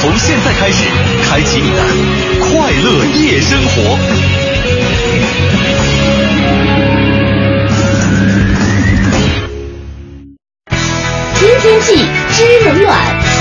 从现在开始，开启你的快乐夜生活。知天气，知冷暖。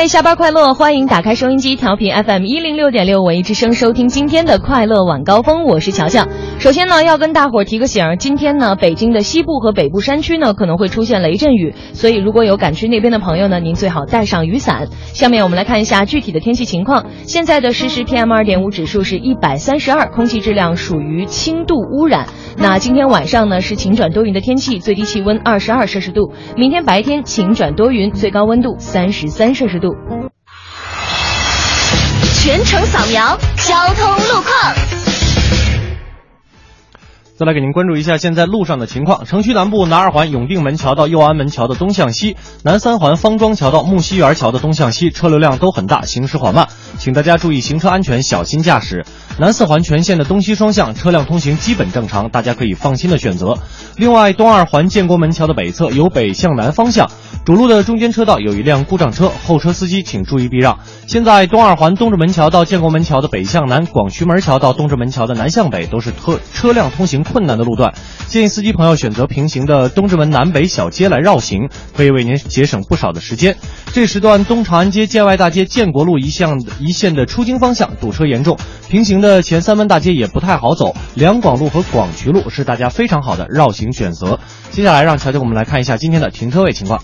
位下班快乐，欢迎打开收音机，调频 FM 一零六点六文艺之声，收听今天的快乐晚高峰。我是乔乔。首先呢，要跟大伙儿提个醒儿，今天呢，北京的西部和北部山区呢可能会出现雷阵雨，所以如果有赶去那边的朋友呢，您最好带上雨伞。下面我们来看一下具体的天气情况。现在的实时 PM 二点五指数是一百三十二，空气质量属于轻度污染。那今天晚上呢是晴转多云的天气，最低气温二十二摄氏度。明天白天晴转多云，最高温度三十三摄氏度。全程扫描交通路况。再来给您关注一下现在路上的情况。城区南部南二环永定门桥到右安门桥的东向西，南三环方庄桥到木樨园桥的东向西，车流量都很大，行驶缓慢，请大家注意行车安全，小心驾驶。南四环全线的东西双向车辆通行基本正常，大家可以放心的选择。另外，东二环建国门桥的北侧由北向南方向，主路的中间车道有一辆故障车，后车司机请注意避让。现在东二环东直门桥到建国门桥的北向南，广渠门桥到东直门桥的南向北都是车车辆通行困难的路段，建议司机朋友选择平行的东直门南北小街来绕行，可以为您节省不少的时间。这时段东长安街、建外大街、建国路一向一线的出京方向堵车严重，平行的前三湾大街也不太好走，两广路和广渠路是大家非常好的绕行选择。接下来让乔乔我们来看一下今天的停车位情况。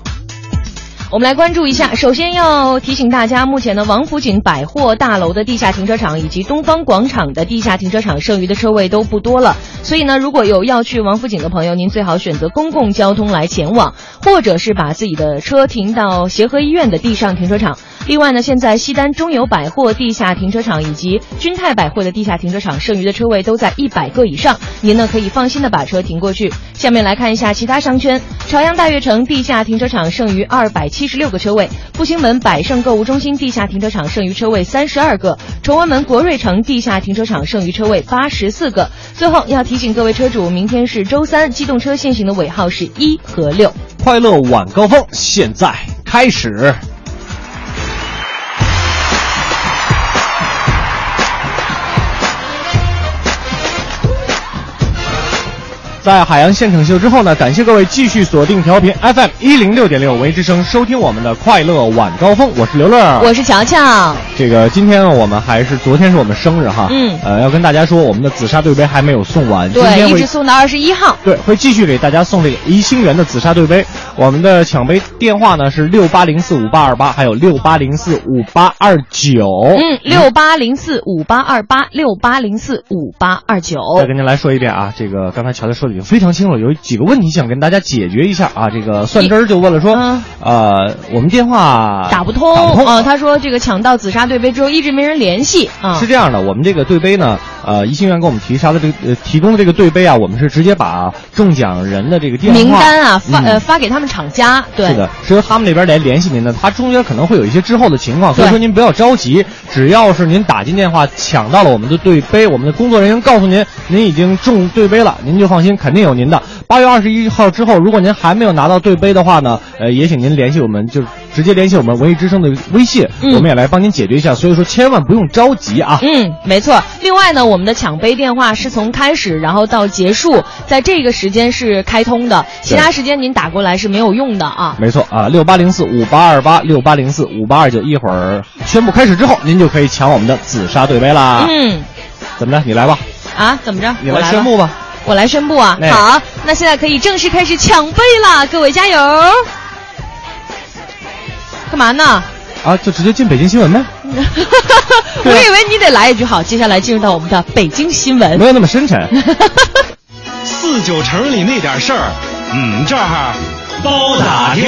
我们来关注一下，首先要提醒大家，目前呢，王府井百货大楼的地下停车场以及东方广场的地下停车场剩余的车位都不多了，所以呢，如果有要去王府井的朋友，您最好选择公共交通来前往，或者是把自己的车停到协和医院的地上停车场。另外呢，现在西单中友百货地下停车场以及君泰百货的地下停车场剩余的车位都在一百个以上，您呢可以放心的把车停过去。下面来看一下其他商圈，朝阳大悦城地下停车场剩余二百七十六个车位，复兴门百盛购物中心地下停车场剩余车位三十二个，崇文门国瑞城地下停车场剩余车位八十四个。最后要提醒各位车主，明天是周三，机动车限行的尾号是一和六。快乐晚高峰现在开始。在海洋现场秀之后呢，感谢各位继续锁定调频 FM 一零六点六文艺之声，收听我们的快乐晚高峰。我是刘乐，我是乔乔。这个今天我们还是昨天是我们生日哈，嗯，呃，要跟大家说我们的紫砂对杯还没有送完，今对，天会一直送到二十一号。对，会继续给大家送这个一星元的紫砂对杯。我们的抢杯电话呢是六八零四五八二八，还有六八零四五八二九。嗯，六八零四五八二八，六八零四五八二九。再跟您来说一遍啊，这个刚才乔乔说的已经非常清楚了，有几个问题想跟大家解决一下啊。这个蒜汁儿就问了说，嗯呃，我们电话打不通啊、他说这个抢到紫砂对杯之后一直没人联系啊。是这样的，我们这个对杯呢，呃，一星元给我们提查的这个呃提供的这个对杯啊，我们是直接把中奖人的这个电话名单啊发、嗯呃发给他们厂家，对，是的，是由他们那边来联系您的，他中间可能会有一些之后的情况，所以说您不要着急，只要是您打进电话抢到了我们的对杯，我们的工作人员告诉您您已经中对杯了，您就放心，肯定有您的。八月二十一号之后，如果您还没有拿到对杯的话呢，呃，也请您联系我们，就是直接联系我们文艺之声的微信，嗯我们也来帮您解决一下。所以说千万不用着急啊。嗯，没错。另外呢，我们的抢杯电话是从开始然后到结束，在这个时间是开通的，其他时间您打过来是没有用的啊。没错啊，六八零四五八二八六八零四五八二九，一会儿宣布开始之后，您就可以抢我们的紫砂对杯啦。嗯，怎么着？你来吧。啊，怎么着？你来宣布吧。我来宣布啊！哎好，那现在可以正式开始抢杯了，各位加油！干嘛呢？啊，就直接进北京新闻呗，我以为你得来一句好，接下来进入到我们的北京新闻没。有那么深沉。四九城里那点事儿，嗯，这儿包打听。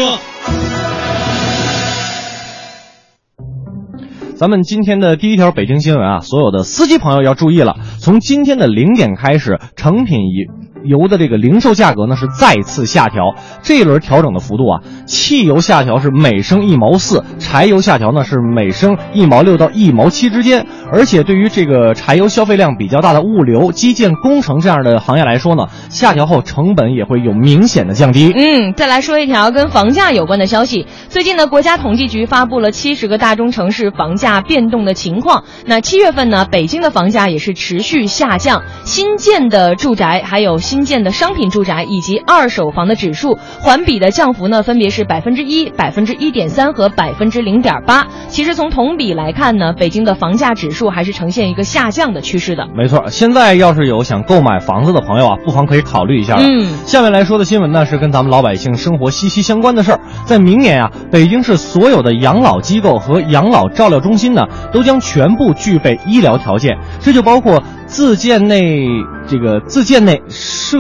咱们今天的第一条北京新闻啊，所有的司机朋友要注意了，从今天的零点开始，成品油油的这个零售价格呢是再次下调，这一轮调整的幅度啊，汽油下调是每升一毛四，柴油下调呢是每升一毛六到一毛七之间，而且对于这个柴油消费量比较大的物流、基建工程这样的行业来说呢，下调后成本也会有明显的降低。嗯，再来说一条跟房价有关的消息。最近呢，国家统计局发布了七十个大中城市房价变动的情况。那七月份呢，北京的房价也是持续下降，新建的住宅、还有新建的商品住宅以及二手房的指数环比的降幅呢，分别是百分之一、百分之一点三和百分之零点八。其实从同比来看呢，北京的房价指数还是呈现一个下降的趋势的。没错，现在要是有想购买房子的朋友啊，不妨可以考虑一下。嗯下面来说的新闻呢，是跟咱们老百姓生活息息相关的事儿。在明年啊，北京市所有的养老机构和养老照料中心呢，都将全部具备医疗条件，这就包括自建内这个自建内设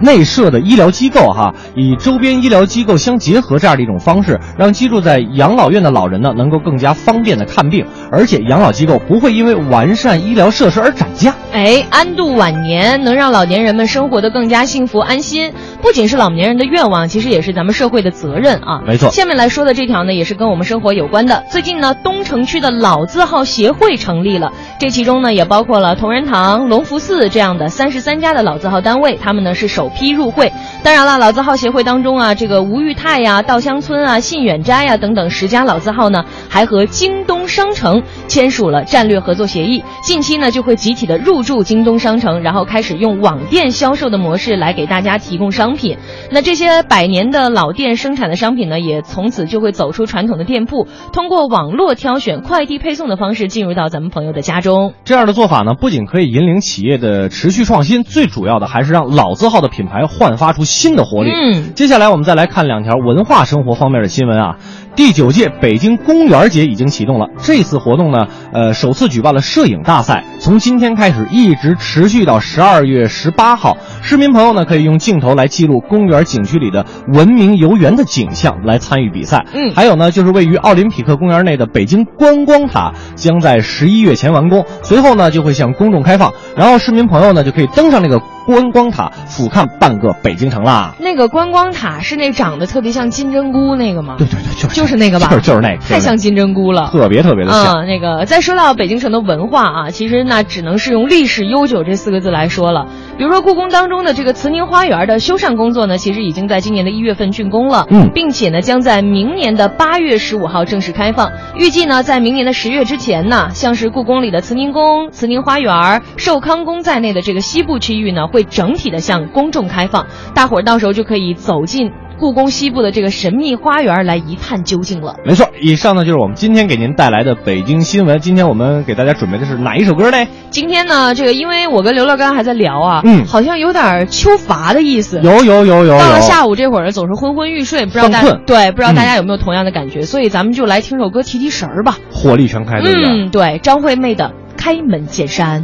内设的医疗机构哈，以周边医疗机构相结合这样的一种方式，让居住在养老院的老人呢，能够更加方便的看病，而且养老机构不会因为完善医疗设施而涨价。哎，安度晚年，能让老年人们生活得更加幸福安心，不仅是老年人的愿望，其实也是咱们社会的责任啊。没错下面来说的这条呢，也是跟我们生活有关的。最近呢，东城区的老字号协会成立了，这其中呢，也包括了同仁堂、隆福寺这样的三十三家的老字号单位，他们呢是首批入会。当然了，老字号协会当中啊，这个吴裕泰呀、稻香村啊、信远斋呀等等十家老字号呢，还和京东商城签署了战略合作协议，近期呢就会集体的入驻京东商城，然后开始用网店销售的模式来给大家提供商品。那这些百年的老店生产的商品呢，也从此就会走出传统的店铺，通过网络挑选、快递配送的方式进入到咱们朋友的家中。这样的做法呢，不仅可以引领企业的持续创新，最主要的还是让老字号的品牌焕发出新的活力。嗯接下来我们再来看两条文化生活方面的新闻啊。第九届北京公园节已经启动了，这次活动呢，呃，首次举办了摄影大赛，从今天开始一直持续到十二月十八号。市民朋友呢，可以用镜头来记录公园景区里的文明游园的景象，来参与比赛。嗯。还有呢，就是位于奥林匹克公园内的北京观光塔将在十一月前完工，随后呢就会向公众开放，然后市民朋友呢就可以登上那个观光塔，俯瞰半个北京城啦。那个观光塔是那长得特别像金针菇那个吗？对对对，就是就是那个吧，就是就是那个，太像金针菇了。特别特别的像。嗯，那个再说到北京城的文化啊，其实那只能是用历史悠久这四个字来说了。比如说故宫当中的这个慈宁花园的修缮工作呢，其实已经在今年的一月份竣工了，嗯并且呢将在明年的八月十五号正式开放。预计呢在明年的十月之前呢，像是故宫里的慈宁宫、慈宁花园、寿康宫在内的这个西部区域呢，会整体的向公众开放，大伙儿到时候就可以走进故宫西部的这个神秘花园来一探究竟了。没错，以上呢就是我们今天给您带来的北京新闻。今天我们给大家准备的是哪一首歌呢？今天呢，这个因为我跟刘乐刚还在聊啊，嗯好像有点秋乏的意思。有有有有到了。下午这会儿呢，总是昏昏欲睡，不知道大家对，不知道大嗯家有没有同样的感觉？所以咱们就来听首歌提提神儿吧。火力全开，对不对？嗯，对，张惠妹的《开门见山》。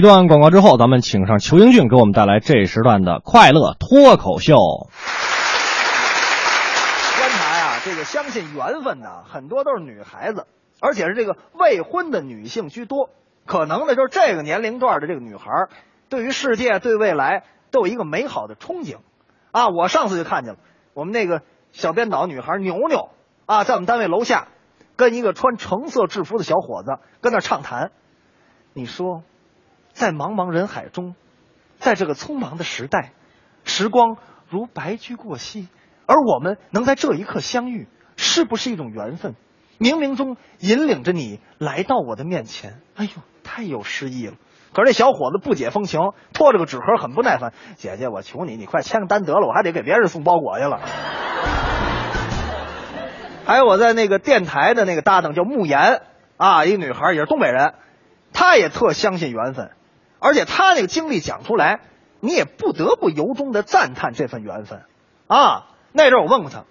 一段广告之后，咱们请上裘英俊给我们带来这时段的快乐脱口秀。观察呀，这个相信缘分的很多都是女孩子，而且是这个未婚的女性居多。可能呢，就是这个年龄段的这个女孩，对于世界、对未来都有一个美好的憧憬。啊，我上次就看见了，我们那个小编导女孩牛牛啊，在我们单位楼下跟一个穿橙色制服的小伙子跟那畅谈。你说，在茫茫人海中，在这个匆忙的时代，时光如白驹过隙，而我们能在这一刻相遇，是不是一种缘分？冥冥中引领着你来到我的面前，哎呦，太有诗意了。可是那小伙子不解风情，拖着个纸盒，很不耐烦：“姐姐，我求你，你快签个单得了，我还得给别人送包裹去了。”还有我在那个电台的那个搭档叫慕言啊，一女孩也是东北人，她也特相信缘分，而且他那个经历讲出来，你也不得不由衷的赞叹这份缘分啊。那阵儿我问过他，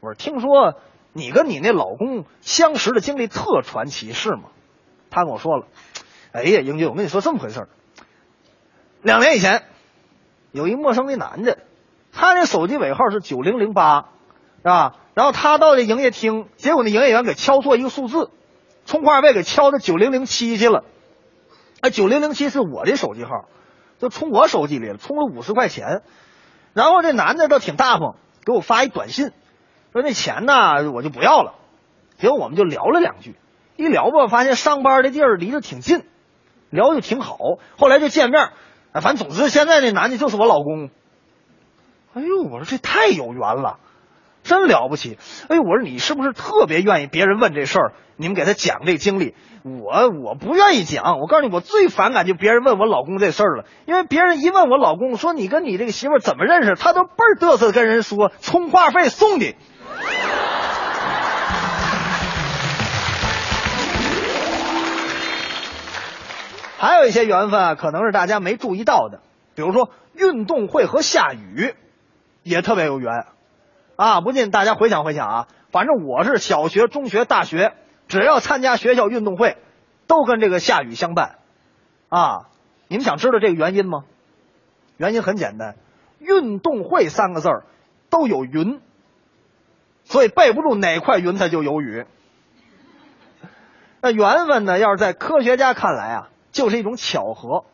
我说听说你跟你那老公相识的经历特传奇是吗？他跟我说了，哎呀，英俊，我跟你说这么回事儿两年以前，有一陌生的男的，他那手机尾号是九零零八，是吧？然后他到这营业厅，结果那营业员给敲错一个数字，充话费给敲到九零零七去了。啊，九零零七是我的手机号，就充我手机里了，充了五十块钱。然后这男的倒挺大方，给我发一短信，说那钱呢我就不要了。结果我们就聊了两句，一聊吧，发现上班的地儿离得挺近，聊就挺好。后来就见面，啊，反正总之现在这男的就是我老公。哎呦，我说这太有缘了，真了不起！哎，我说你是不是特别愿意别人问这事儿，你们给他讲这经历？我我不愿意讲，我告诉你，我最反感就别人问我老公这事儿了，因为别人一问我老公说你跟你这个媳妇怎么认识，他都倍儿嘚瑟地跟人说充话费送你。还有一些缘分啊，可能是大家没注意到的，比如说运动会和下雨，也特别有缘啊。不信大家回想回想啊，反正我是小学、中学、大学，只要参加学校运动会，都跟这个下雨相伴啊。你们想知道这个原因吗？原因很简单，运动会三个字儿都有云，所以背不住哪块云它就有雨。那缘分呢，要是在科学家看来啊，就是一种巧合，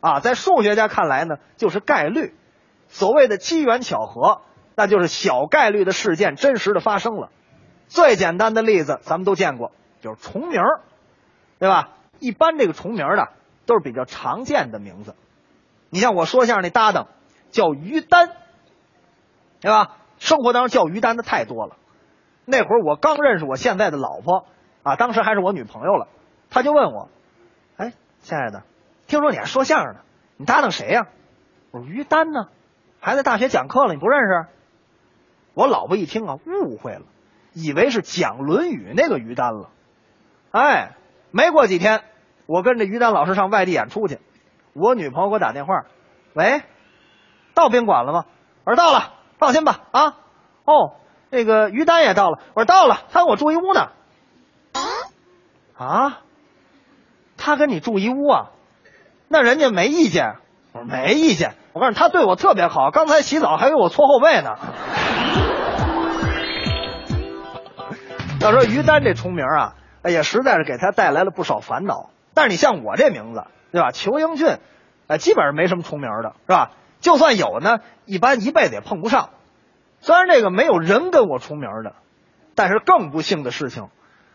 啊，在数学家看来呢，就是概率。所谓的机缘巧合，那就是小概率的事件真实的发生了。最简单的例子，咱们都见过，就是重名儿，对吧？一般这个重名儿的都是比较常见的名字。你像我说相声那搭档叫于丹，对吧？生活当中叫于丹的太多了。那会儿我刚认识我现在的老婆啊，当时还是我女朋友了，她就问我：“哎，亲爱的，听说你还说相声呢，你搭档谁呀、我说于丹呢，还在大学讲课了，你不认识？我老婆一听啊，误会了，以为是讲《论语》那个于丹了。哎，没过几天，我跟着于丹老师上外地演出去，我女朋友给我打电话，喂，到宾馆了吗？我说到了，放心吧啊。哦，那个于丹也到了，我说到了，他跟我住一屋呢。啊，他跟你住一屋啊？那人家没意见。我说没意见，我告诉你，他对我特别好，刚才洗澡还给我搓后背呢。要说于丹这重名啊，也，实在是给他带来了不少烦恼。但是你像我这名字，对吧？裘英俊，哎，基本上没什么重名的，是吧？就算有呢，一般一辈子也碰不上。虽然这个没有人跟我重名的，但是更不幸的事情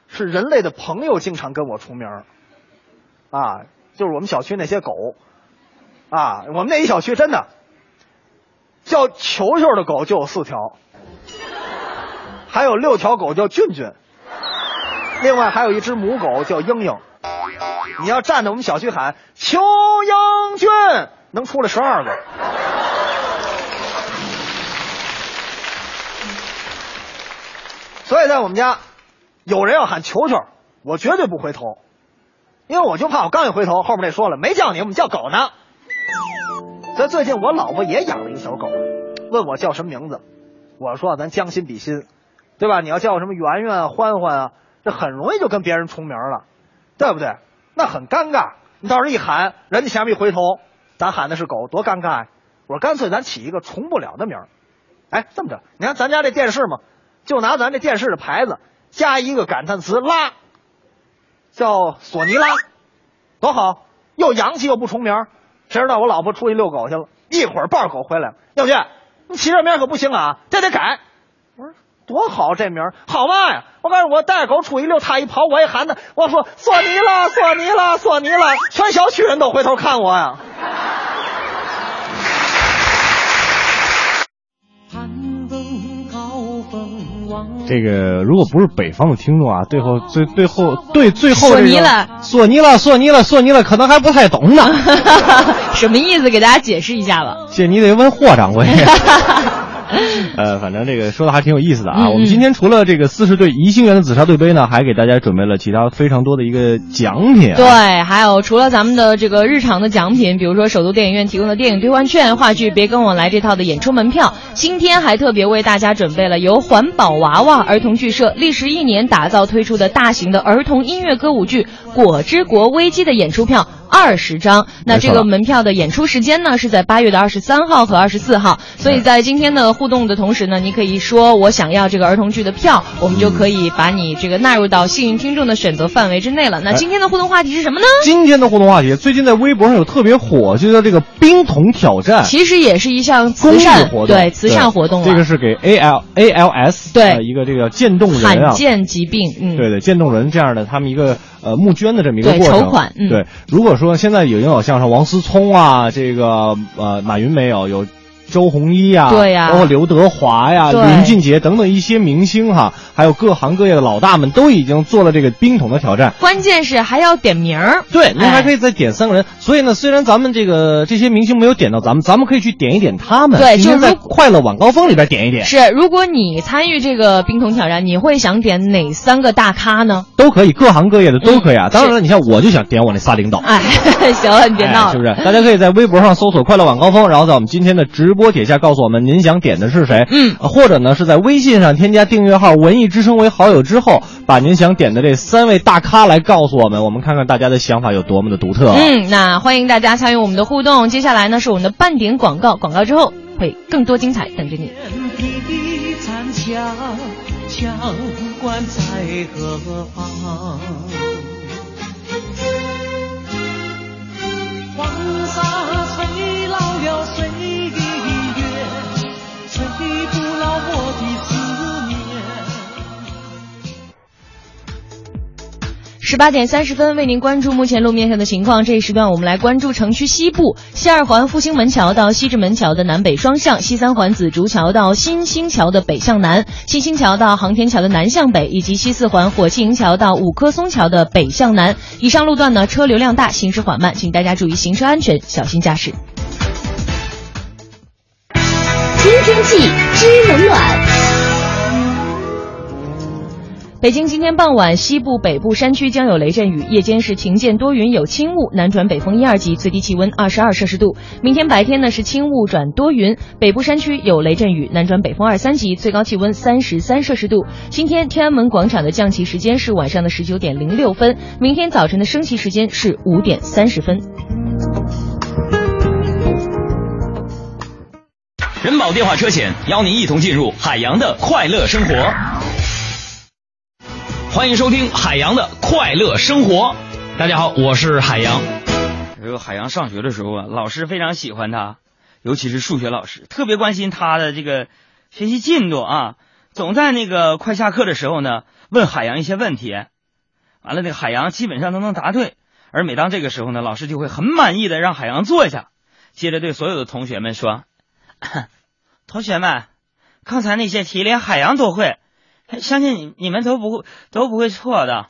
是，人类的朋友经常跟我重名啊，就是我们小区那些狗啊，我们那一小区真的叫球球的狗就有四条，还有六条狗叫俊俊，另外还有一只母狗叫英英。你要站在我们小区喊“邱英俊”，能出来十二个。所以在我们家，有人要喊球球，我绝对不回头，因为我就怕我刚一回头，后面那说了没叫你，我们叫狗呢。所以最近我老婆也养了一条狗，问我叫什么名字，我说咱将心比心，对吧？你要叫我什么圆圆啊、欢欢啊，这很容易就跟别人重名了，对不对？那很尴尬。你到时候一喊，人家前面一回头，咱喊的是狗，多尴尬呀、我说干脆咱起一个重不了的名儿。哎，这么着，你看咱家这电视嘛，就拿咱这电视的牌子加一个感叹词“拉”，叫索尼拉，多好，又洋气又不重名。谁知道我老婆出去遛狗去了，一会儿抱着狗回来了，耀俊，你起这名可不行啊，这得改。多好这名儿，好嘛呀！我告诉你，我带着狗出去遛，他一跑，我也喊他，我说索尼了，索尼了，索尼了，全小区人都回头看我呀。这个如果不是北方的听众啊，最后最最后对最后、这个、索尼了索尼了，索尼了，索尼了，可能还不太懂呢。什么意思？给大家解释一下吧。这你得问霍掌柜。呃，反正这个说的还挺有意思的啊。嗯我们今天除了这个四十对宜兴园的紫砂对杯呢，还给大家准备了其他非常多的一个奖品、啊。对，还有除了咱们的这个日常的奖品，比如说首都电影院提供的电影兑换券、话剧《别跟我来》这套的演出门票，今天还特别为大家准备了由环保娃娃儿童剧社历时一年打造推出的大型的儿童音乐歌舞剧《果之国危机》的演出票。二十张，那这个门票的演出时间呢是在八月的二十三号和二十四号，所以在今天的互动的同时呢，你可以说我想要这个儿童剧的票，我们就可以把你这个纳入到幸运听众的选择范围之内了。那今天的互动话题是什么呢？今天的互动话题，最近在微博上有特别火，就叫这个冰桶挑战。其实也是一项慈善活动，对慈善活动了这个是给 A L A L S 对。呃一个这个渐冻人啊，罕见疾病，嗯，对对，渐冻人这样的他们一个呃募捐的这么一个过程。筹款嗯对，如果说现在有影有像是王思聪啊，这个呃马云没有有。周鸿祎呀，对呀包括刘德华呀、林俊杰等等一些明星哈，还有各行各业的老大们都已经做了这个冰桶的挑战。关键是还要点名儿。对，您还可以。再点三个人。所以呢，虽然咱们这个这些明星没有点到咱们，咱们可以去点一点他们。对就是在快乐晚高峰里边点一点，是，如果你参与这个冰桶挑战，你会想点哪三个大咖呢？都可以，各行各业的都可以啊。嗯当然了，你像我就想点我那仨领导。哎，行了，你别闹了，哎是不是？大家可以在微博上搜索“快乐晚高峰”，然后在我们今天的直播帖下告诉我们您想点的是谁。嗯呃或者呢是在微信上添加订阅号“文艺之声”为好友之后，把您想点的这三位大咖来告诉我们，我们看看大家的想法有多么的独特。啊嗯，那欢迎大家参与我们的互动。接下来呢是我们的半点广告，广告之后会更多精彩等着你。的残桥，墙关在何方？黄沙十八点三十分，为您关注目前路面上的情况。这一时段，我们来关注城区西部西二环复兴门桥到西直门桥的南北双向，西三环紫竹桥到新兴桥的北向南，新兴桥到航天桥的南向北，以及西四环火器营桥到五棵松桥的北向南。以上路段呢，车流量大，行驶缓慢，请大家注意行车安全，小心驾驶。听天气知冷暖。北京今天傍晚，西部、北部山区将有雷阵雨，夜间是晴间多云有轻雾，南转北风一二级，最低气温二十二摄氏度。明天白天呢是轻雾转多云，北部山区有雷阵雨，南转北风二三级，最高气温三十三摄氏度。今天天安门广场的降旗时间是晚上的十九点零六分，明天早晨的升旗时间是五点三十分。人保电话车险邀您一同进入海洋的快乐生活。欢迎收听海洋的快乐生活。大家好，我是海洋。这个海洋上学的时候啊，老师非常喜欢他，尤其是数学老师，特别关心他的这个学习进度啊，总在那个快下课的时候呢，问海洋一些问题。完了，那个海洋基本上都能答对。而每当这个时候呢，老师就会很满意的让海洋坐下，接着对所有的同学们说：“ 同学们，刚才那些题连海洋都会。”相信你你们都不会都不会错的。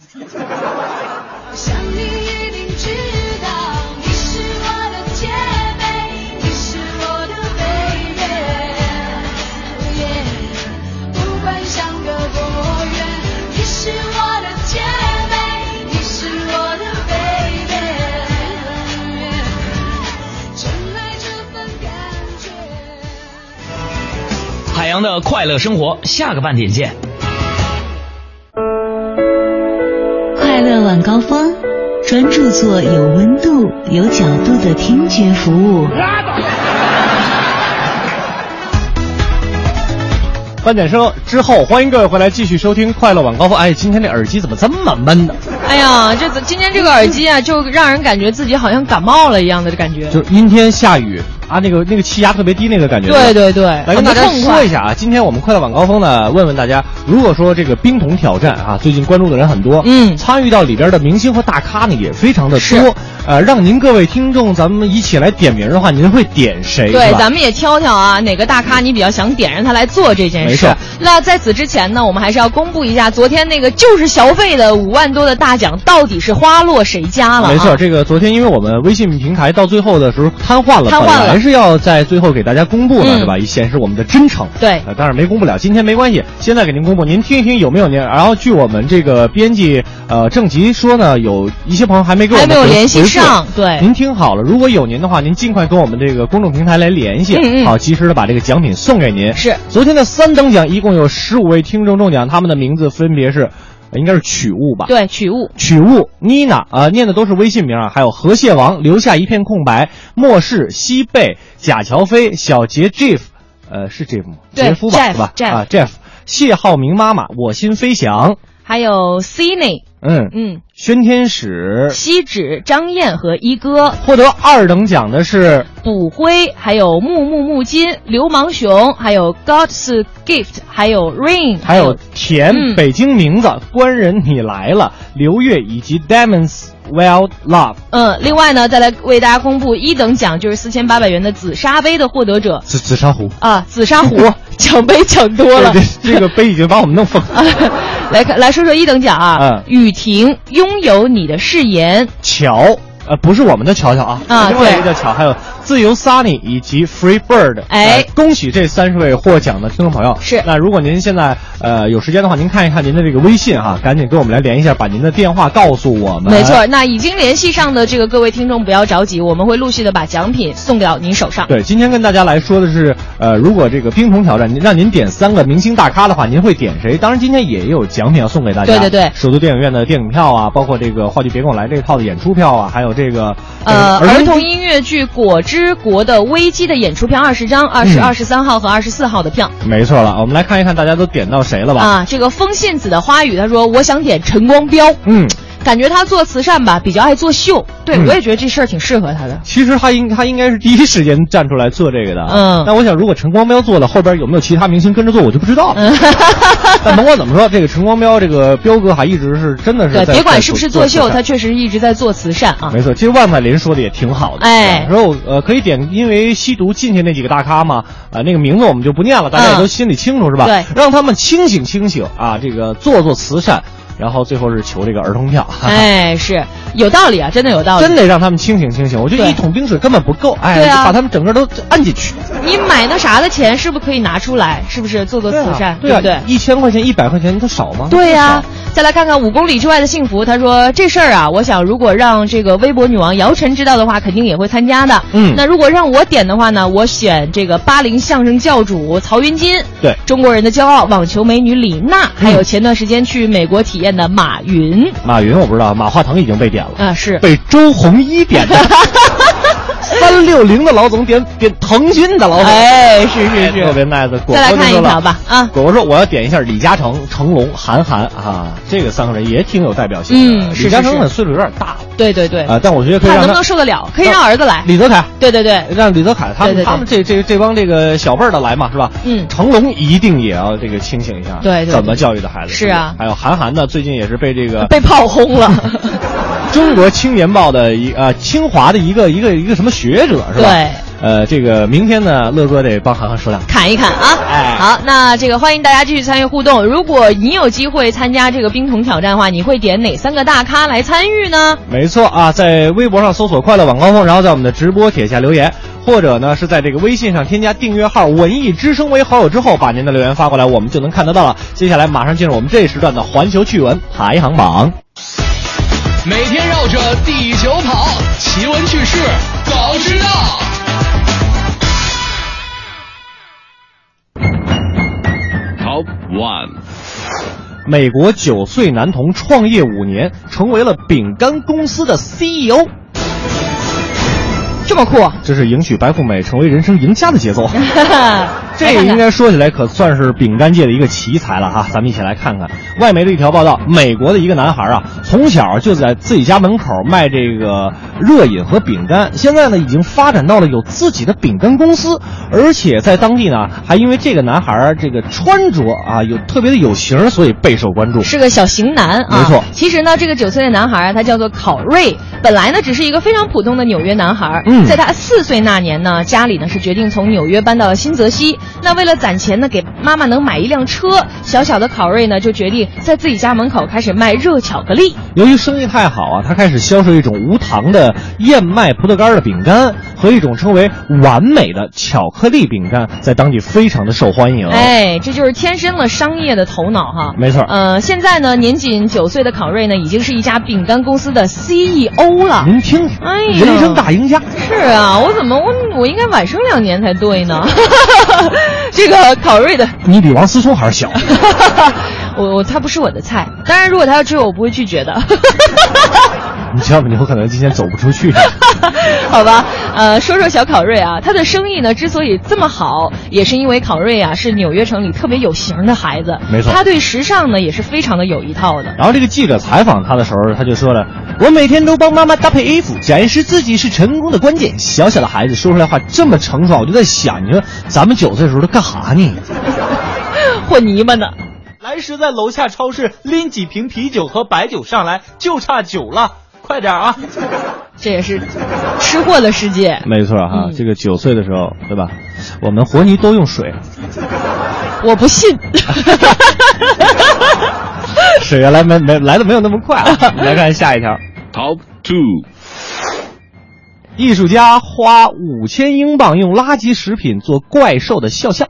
海洋的快乐生活，下个半点见。快乐晚高峰，专注做有温度、有角度的听觉服务。半点声之后，欢迎各位回来继续收听快乐晚高峰。哎，今天这耳机怎么这么闷呢？哎呀，这今天这个耳机啊，就让人感觉自己好像感冒了一样的感觉。就是阴天下雨啊，那个那个气压特别低那个感觉。对对对，来跟大家说一下啊，今天我们快乐晚高峰呢，问问大家，如果说这个冰桶挑战啊，最近关注的人很多，嗯，参与到里边的明星和大咖呢也非常的多，呃，让您各位听众咱们一起来点名的话，您会点谁？对，咱们也挑挑啊，哪个大咖你比较想点让他来做这件事。那在此之前呢，我们还是要公布一下昨天那个就是消费的五万多的大奖到底是花落谁家了、啊？没错，这个昨天因为我们微信平台到最后的时候瘫痪了，瘫痪了还是要在最后给大家公布的，嗯是吧？以显示我们的真诚。对呃，当然没公布了，今天没关系，现在给您公布，您听一听有没有您。然后据我们这个编辑呃郑吉说呢，有一些朋友还没给我们回还没有联系上对您听好了，如果有您的话，您尽快跟我们这个公众平台来联系，嗯嗯好，及时的把这个奖品送给您。是昨天的三等奖一共有十五位听众中奖，他们的名字分别是，呃应该是曲物吧？对，曲物。曲物妮娜啊，念的都是微信名啊，还有河蟹王留下一片空白，末世西贝贾乔飞小杰 Jeff，呃是 Jeff 吗？对杰夫吧 Jeff，是吧？Jeff 啊 Jeff，谢浩明妈妈我心飞翔，还有 Cindy，嗯。嗯，宣天使。锡纸、张燕和一哥，获得二等奖的是卜辉，还有木木木金、流氓熊，还有 God's Gift，还有 Rain，还有田、嗯。北京名字官人你来了刘月以及 Demons。Well, love 嗯，另外呢，再来为大家公布一等奖，就是四千八百元的紫砂杯的获得者。紫紫砂壶。啊，紫砂壶 奖杯抢多了。这个杯已经把我们弄疯了。来看，来说说一等奖啊，嗯。雨婷拥有你的誓言，乔，呃，不是我们的乔乔啊，啊另外一个对。叫乔，还有自由 Sunny 以及 Free Bird。哎呃恭喜这三十位获奖的听众朋友。是那如果您现在呃有时间的话，您看一看您的这个微信哈，赶紧跟我们来连一下，把您的电话告诉我们。没错。。那已经联系上的这个各位听众不要着急，我们会陆续的把奖品送到您手上。对，今天跟大家来说的是，呃，如果这个冰桶挑战，您让您点三个明星大咖的话，您会点谁？当然，今天也有奖品要送给大家。对对对首都电影院的电影票啊，包括这个话剧别跟我来这套的演出票啊，还有这个呃，儿童音音乐剧《果之国的危机》的演出票二十张，二十嗯二十三号和二十四号的票。没错了，我们来看一看大家都点到谁了吧？啊，这个风信子的花语，他说我想点陈光标。嗯，感觉他做慈善吧，比较爱作秀。对、嗯我也觉得这事儿挺适合他的。其实他应他应该是第一时间站出来做这个的。嗯但我想，如果陈光标做了，后边有没有其他明星跟着做，我就不知道了。嗯 但甭管怎么说，这个陈光标这个彪哥还，一直是真的是对，在别管是不是作秀，他他确实一直在做慈善啊。没错，其实万彩林说的也挺好的。哎然后呃，可以点，因为吸毒进去那几个大咖嘛，呃，那个名字我们就不念了，大家也都心里清楚、是吧？对让他们清醒清醒啊，这个做做慈善，然后最后是求这个儿童票。哎，是有道理啊，真的有道理。真得让他们清醒清醒，我觉得一桶冰水根本不够，哎，对把他们整个都按进去。你买那啥的钱是不是可以拿出来？是不是做做慈善？对啊不对？一千块钱、一百块钱，它少吗？对呀、再来看看五公里之外的幸福。他说这事儿啊，我想如果让这个微博女王姚晨知道的话，肯定也会参加的。嗯那如果让我点的话呢，我选这个八零相声教主曹云金，对中国人的骄傲网球美女李娜，还有前段时间去美国体验的马云。马云我不知道，马化腾已经被点了，啊，是被周鸿祎点的。三六零的老总点点腾讯的老总，哎，是是是，特别 nice。果再来看一条吧啊果果说我要点一下李嘉诚、成龙、韩寒啊，这个三个人也挺有代表性的。嗯是李嘉诚是是呢岁数有点大了对对对，啊，但我觉得可以让他看能不能受得了，可以让儿子来。李泽楷。对对对，让李泽楷他们他们这这这帮这个小辈儿的来嘛，是吧？嗯成龙一定也要这个清醒一下，对对对怎么教育的孩子？是啊还有韩寒呢，最近也是被这个被炮轰了。中国青年报的一呃清华的一个一个一个什么学者是吧？对。呃，这个明天呢，乐哥得帮涵涵说两句。砍一砍啊！哎好，那这个欢迎大家继续参与互动。如果你有机会参加这个冰桶挑战的话，你会点哪三个大咖来参与呢？没错啊，在微博上搜索“快乐晚高峰”，然后在我们的直播帖下留言，或者呢是在这个微信上添加订阅号“文艺之声”为好友之后，把您的留言发过来，我们就能看得到了。接下来马上进入我们这一时段的环球趣闻排行榜。每天绕着地球跑，奇闻趣事早知道。Top One，美国九岁男童创业五年，成为了饼干公司的 CEO。这么酷，这是迎娶白富美，成为人生赢家的节奏。这应该说起来可算是饼干界的一个奇才了哈，咱们一起来看看外媒的一条报道，美国的一个男孩啊，从小就在自己家门口卖这个热饮和饼干，现在呢已经发展到了有自己的饼干公司，而且在当地呢还因为这个男孩儿这个穿着啊有特别的有型，所以备受关注。是个小型男啊。没错其实呢，这个九岁的男孩儿他叫做考瑞，本来呢只是一个非常普通的纽约男孩在他四岁那年呢，家里呢是决定从纽约搬到新泽西。那为了攒钱呢，给妈妈能买一辆车，小小的考瑞呢就决定在自己家门口开始卖热巧克力。由于生意太好啊，他开始销售一种无糖的燕麦葡萄干的饼干和一种称为完美的巧克力饼干，在当地非常的受欢迎。哎，这就是天生了商业的头脑哈。没错呃，现在呢，年仅九岁的考瑞呢，已经是一家饼干公司的 CEO 了。您听听，哎呀人生大赢家。是啊，我怎么我我应该晚生两年才对呢？这个考瑞的，你比王思聪还是小。我我他不是我的菜，当然如果他要追我，我不会拒绝的。你知道吗？你有可能今天走不出去。好吧，呃，说说小考瑞啊，他的生意呢之所以这么好，也是因为考瑞啊是纽约城里特别有型的孩子，没错他对时尚呢也是非常的有一套的。然后这个记者采访他的时候，他就说了：“我每天都帮妈妈搭配衣服，展示自己是成功的关键。”小小的孩子说出来话这么成熟，我就在想，你说咱们九岁的时候都干哈呢？混泥巴呢。来时在楼下超市拎几瓶啤酒和白酒上来，就差酒了，快点啊！这也是吃货的世界。没错哈，嗯这个九岁的时候，对吧？我们和泥都用水，我不信。水原来没没来的没有那么快啊。我 们来看下一条。Top Two，艺术家花五千英镑用垃圾食品做怪兽的肖像。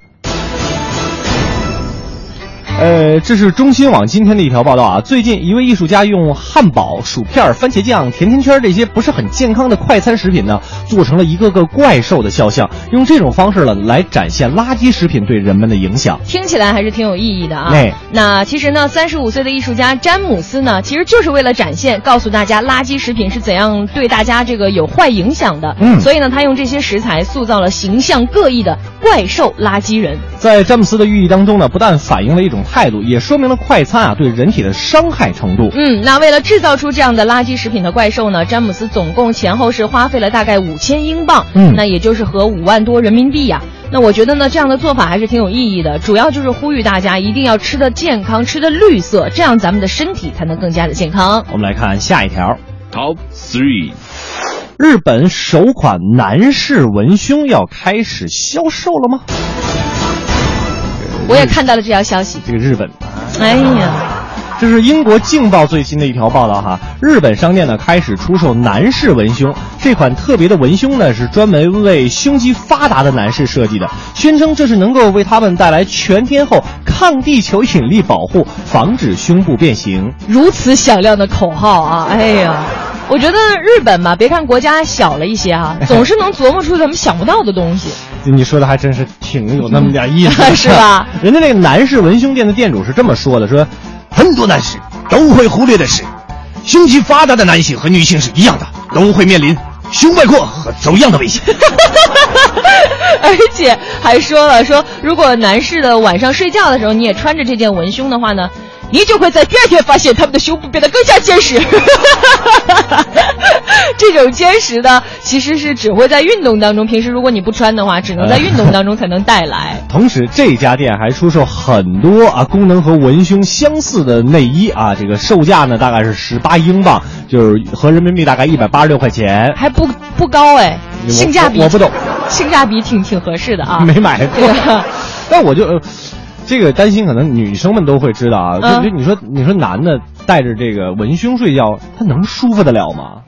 呃，这是中新网今天的一条报道啊。最近，一位艺术家用汉堡、薯片、番茄酱、甜甜圈这些不是很健康的快餐食品呢，做成了一个个怪兽的肖像，用这种方式呢来展现垃圾食品对人们的影响。听起来还是挺有意义的啊。哎那其实呢，三十五岁的艺术家詹姆斯呢，其实就是为了展现，告诉大家垃圾食品是怎样对大家这个有坏影响的。嗯所以呢，他用这些食材塑造了形象各异的怪兽垃圾人。在詹姆斯的寓意当中呢，不但反映了一种态度，也说明了快餐啊对人体的伤害程度。嗯，那为了制造出这样的垃圾食品的怪兽呢，詹姆斯总共前后是花费了大概五千英镑，嗯那也就是合五万多人民币呀、那我觉得呢，这样的做法还是挺有意义的，主要就是呼吁大家一定要吃的健康，吃的绿色，这样咱们的身体才能更加的健康。我们来看下一条。Top three. 日本首款男士文胸要开始销售了吗？我也看到了这条消息。这个日本，哎呀，这是英国《镜报》最新的一条报道哈。日本商店呢开始出售男士文胸，这款特别的文胸呢是专门为胸肌发达的男士设计的，宣称这是能够为他们带来全天候抗地球引力保护，防止胸部变形。如此响亮的口号啊！哎呀，我觉得日本嘛，别看国家小了一些啊，总是能琢磨出咱们想不到的东西。你说的还真是挺有那么点意思，是吧？人家那个男士文胸店的店主是这么说的：说很多男士都会忽略的是，胸肌发达的男性和女性是一样的，都会面临胸外扩和走样的危险。而且还说了说，如果男士的晚上睡觉的时候你也穿着这件文胸的话呢，你就会在第二天发现他们的胸部变得更加坚实。这种坚实呢，其实是只会在运动当中，平时如果你不穿的话，只能在运动当中才能带来。同时，这家店还出售很多啊功能和文胸相似的内衣啊，这个售价呢大概是十八英镑，就是合人民币大概一百八十六块钱。还不不高哎，性价比我我不懂，性价比挺挺合适的啊。没买过。但 我就、呃这个担心，可能女生们都会知道啊。嗯就就你说，你说男的带着这个文胸睡觉，他能舒服得了吗？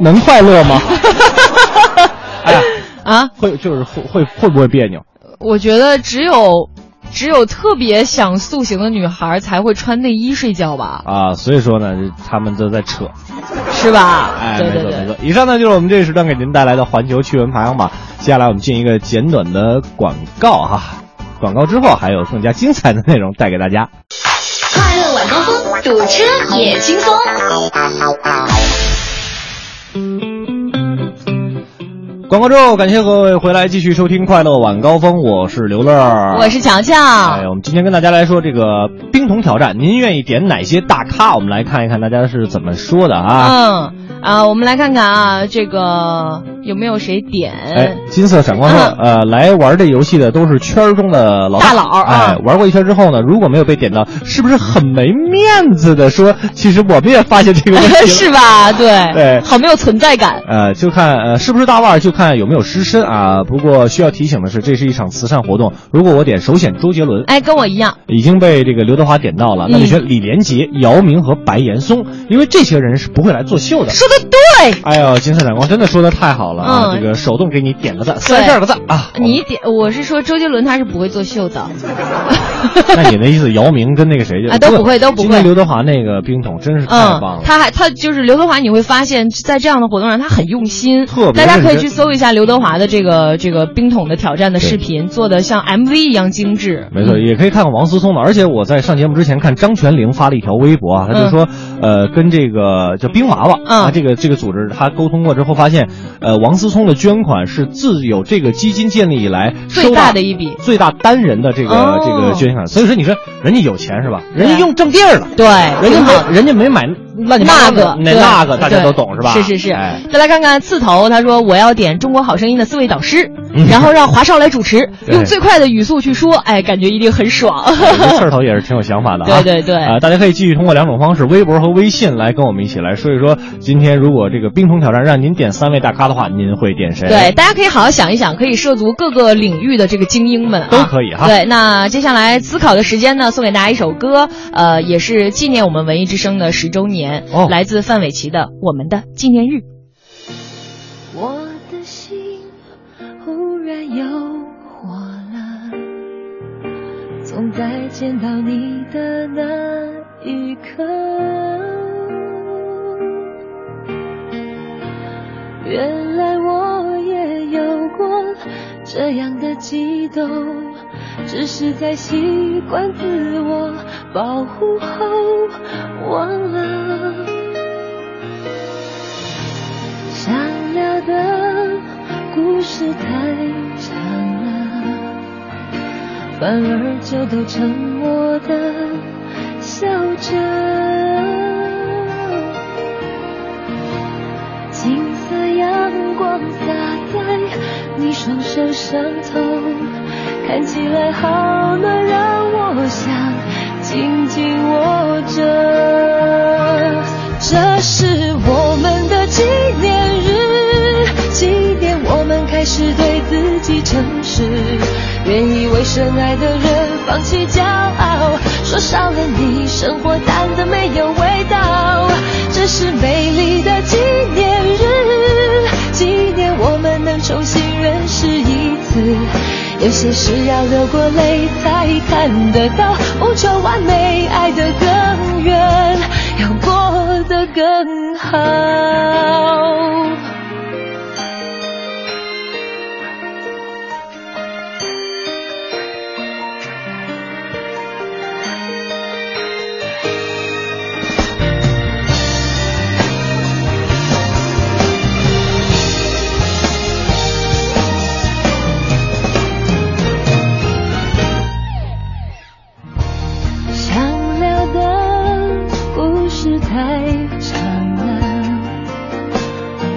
能快乐吗？哎呀，啊，会就是会会会不会别扭？我觉得只有只有特别想塑形的女孩才会穿内衣睡觉吧，啊，所以说呢，他们都在扯。是吧？哎，对对对。没错没错。以上呢就是我们这一时段给您带来的环球趣闻排行榜。接下来我们进一个简短的广告哈，广告之后还有更加精彩的内容带给大家。快乐晚高峰，堵车也轻松。广告之后，感谢各位回来继续收听《快乐晚高峰》，我是刘乐，我是强强。哎，我们今天跟大家来说这个冰桶挑战，您愿意点哪些大咖？我们来看一看大家是怎么说的啊。嗯啊，我们来看看啊，这个有没有谁点？哎，金色闪光说，呃，来玩这游戏的都是圈儿中的老大佬啊哎，玩过一圈之后呢，如果没有被点到，是不是很没面子的说？其实我们也发现这个问题了，是吧？对对好没有存在感。呃，就看呃是不是大腕儿，就看有没有失身啊。不过需要提醒的是，这是一场慈善活动。如果我点首选周杰伦，哎，跟我一样。已经被这个刘德华点到了，那就选李连杰、姚明和白岩松，因为这些人是不会来作秀的。说的对，哎呦，金色闪光真的说的太好了啊！嗯这个手动给你点个赞，三十二个赞啊！你一点，我是说周杰伦他是不会作秀的。那你的意思，姚明跟那个谁就啊都不会都不会今天刘德华那个冰桶真是太棒了。嗯，他还他就是刘德华，你会发现在这样的活动上他很用心，特别大家可以认真去搜一下刘德华的这个这个冰桶的挑战的视频，做的像 MV 一样精致。没错，也可以看看王思聪的。而且我在上节目之前看张泉灵发了一条微博啊，他就说，呃，跟这个叫冰娃娃嗯啊，这个这个组织他沟通过之后发现，呃，王思聪的捐款是自有这个基金建立以来最大的一笔。最大单人的这个、哦。这个捐款。所以说，你说人家有钱是吧？人家用正地儿了，对，人家挺好没人家没买乱七八糟的那个那那个大家都懂是吧？是是是哎，再来看看刺头，他说我要点《中国好声音》的四位导师，嗯然后让华少来主持，用最快的语速去说，哎，感觉一定很爽。刺头也是挺有想法的啊。对对对啊、大家可以继续通过两种方式，微博和微信来跟我们一起来说一说，今天如果这个冰桶挑战让您点三位大咖的话，您会点谁？对，大家可以好好想一想，可以涉足各个领域的这个精英们、啊、都可以哈对，那接下来思考的时间呢，送给大家一首歌，呃，也是纪念我们文艺之声的十周年，哦来自范玮琪的《我们的纪念日》。我的心忽然又火了，总在见到你的那一刻，原来我也有过这样的激动，只是在习惯自我保护后忘了。想聊的故事太长了，反而就都沉默的笑着。金色阳光洒在你双手上头，看起来好暖，让我想紧紧握着。这是我们的纪念日，纪念我们开始对自己诚实，愿意为深爱的人放弃骄傲，说少了你，生活淡的没有味道。这是美丽的纪念日，纪念我们能重新认识一次。有些事要流过泪才看得到，不求完美，爱得更远，要过得更好。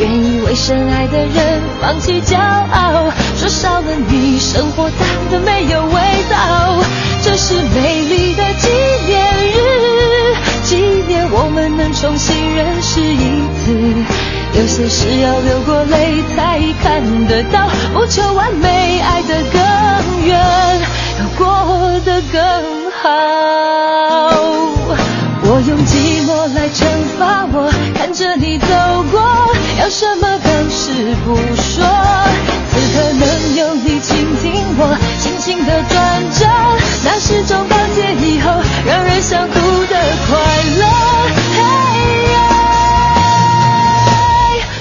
愿意为深爱的人放弃骄傲，说少了你，生活淡的没有味道。这是美丽的纪念日，纪念我们能重新认识一次。有些事要流过泪才看得到，不求完美，爱得更远，要过得更好。用寂寞来惩罚我，看着你走过，要什么当时不说。此刻能有你倾听我，轻轻的转着，那是种告诫以后让人想哭的快乐。嘿呀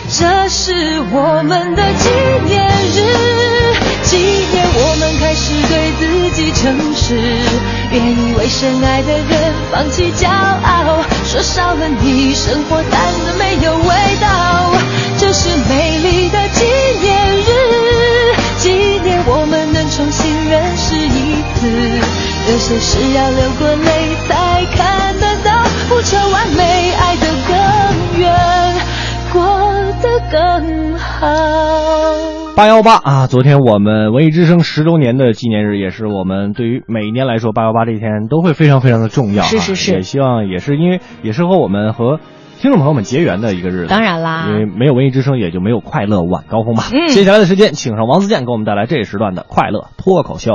这是我们的纪念日，纪念我们开始对自己诚实，愿意为深爱的人放弃骄傲，说少了你，生活淡的没有味道。这是美丽的纪念日，纪念我们能重新认识一次。有些事要流过泪才看得到，不求完美，爱得更远，过得更好。八幺八啊，昨天我们文艺之声十周年的纪念日，也是我们对于每一年来说，八幺八这一天都会非常非常的重要、啊。是是是也希望也是因为也是和我们和听众朋友们结缘的一个日子。当然啦因为没有文艺之声，也就没有快乐晚高峰嘛。嗯接下来的时间，请上王自健给我们带来这一时段的快乐脱口秀。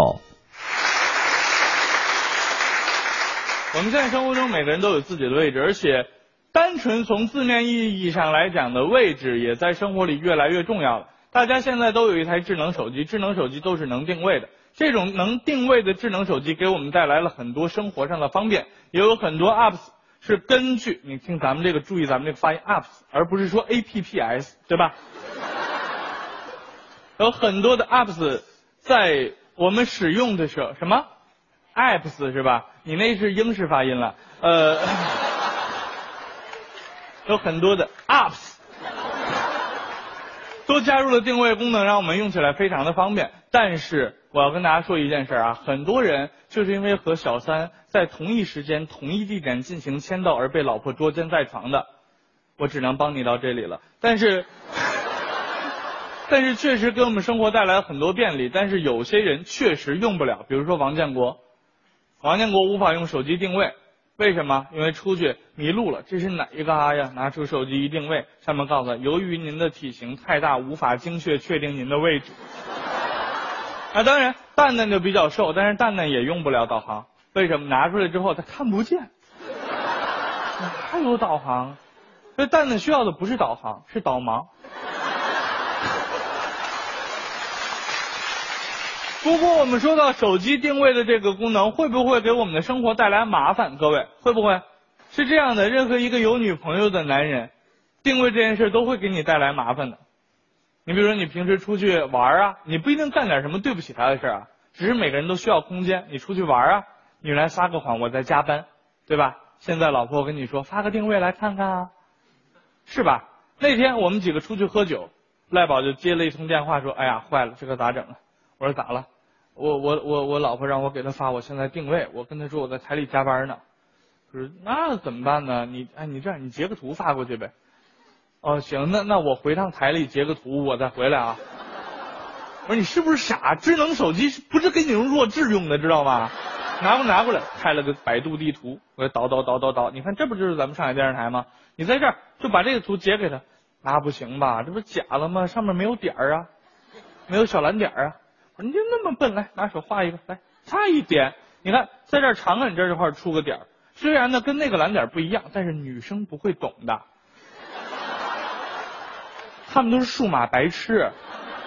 我们现在生活中每个人都有自己的位置，而且单纯从字面意义上来讲的位置，也在生活里越来越重要了。大家现在都有一台智能手机，智能手机都是能定位的。这种能定位的智能手机给我们带来了很多生活上的方便，也有很多 apps 是根据你听咱们这个，注意咱们这个发音 apps，而不是说 apps，对吧？有很多的 apps 在我们使用的时候，什么 apps 是吧？你那是英式发音了，呃，有很多的 apps 都加入了定位功能，让我们用起来非常的方便。但是我要跟大家说一件事啊，很多人就是因为和小三在同一时间、同一地点进行签到而被老婆捉奸在床的，我只能帮你到这里了。但是。但是确实给我们生活带来很多便利，但是有些人确实用不了，比如说王建国，王建国无法用手机定位，为什么？因为出去迷路了，这是哪一嘎呀？拿出手机一定位，上面告诉他，由于您的体型太大，无法精确确定您的位置。啊，当然蛋蛋就比较瘦，但是蛋蛋也用不了导航，为什么？拿出来之后他看不见，哪有导航？所以蛋蛋需要的不是导航，是导盲。不过我们说到手机定位的这个功能，会不会给我们的生活带来麻烦？各位会不会？是这样的，任何一个有女朋友的男人，定位这件事都会给你带来麻烦的。你比如说，你平时出去玩啊，你不一定干点什么对不起他的事啊，只是每个人都需要空间。你出去玩啊，你来撒个谎，我在加班，对吧？现在老婆跟你说发个定位来看看啊，是吧？那天我们几个出去喝酒，赖宝就接了一通电话说：“哎呀，坏了，这可咋整啊？”我说：“咋了？”我我我我老婆让我给她发我现在定位，我跟她说我在台里加班呢。可是那怎么办呢？你哎，你这样你截个图发过去呗。哦，行，那那我回趟台里截个图，我再回来啊。我说你是不是傻？智能手机不是给你用弱智用的，知道吗？拿过拿过来，开了个百度地图，我导导导导导，你看这不就是咱们上海电视台吗？你在这儿就把这个图截给他，那不行吧？这不假了吗？上面没有点儿啊，没有小蓝点儿啊。你就那么笨，来拿手画一个，来差一点，你看在这儿长按这这块出个点儿，虽然呢跟那个蓝点不一样，但是女生不会懂的。他们都是数码白痴，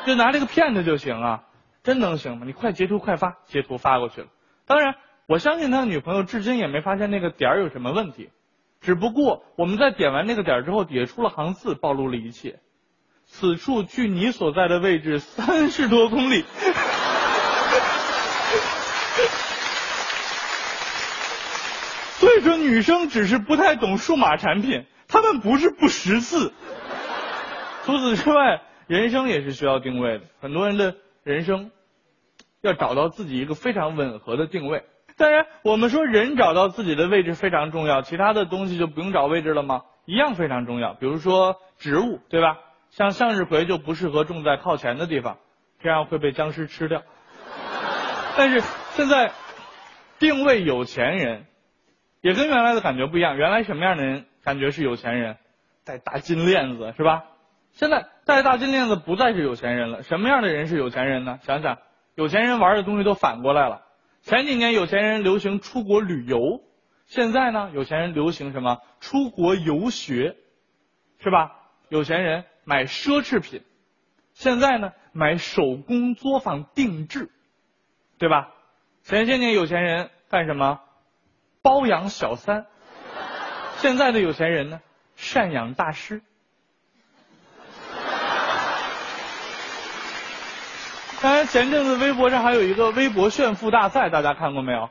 就拿这个骗子就行啊，真能行吗？你快截图快发，截图发过去了。当然，我相信他的女朋友至今也没发现那个点儿有什么问题，只不过我们在点完那个点儿之后，底下出了行字，暴露了一切。此处距你所在的位置三十多公里。所以说，女生只是不太懂数码产品，她们不是不识字。除此之外，人生也是需要定位的。很多人的人生要找到自己一个非常吻合的定位。当然，我们说人找到自己的位置非常重要，其他的东西就不用找位置了吗？一样非常重要。比如说植物，对吧？像向日葵就不适合种在靠前的地方，这样会被僵尸吃掉。但是现在定位有钱人，也跟原来的感觉不一样。原来什么样的人感觉是有钱人？戴大金链子是吧？现在戴大金链子不再是有钱人了。什么样的人是有钱人呢？想想，有钱人玩的东西都反过来了。前几年有钱人流行出国旅游，现在呢，有钱人流行什么？出国游学，是吧？有钱人买奢侈品，现在呢，买手工作坊定制，对吧？前些年有钱人干什么？包养小三，现在的有钱人呢，赡养大师。当然，前阵子微博上还有一个微博炫富大赛，大家看过没有？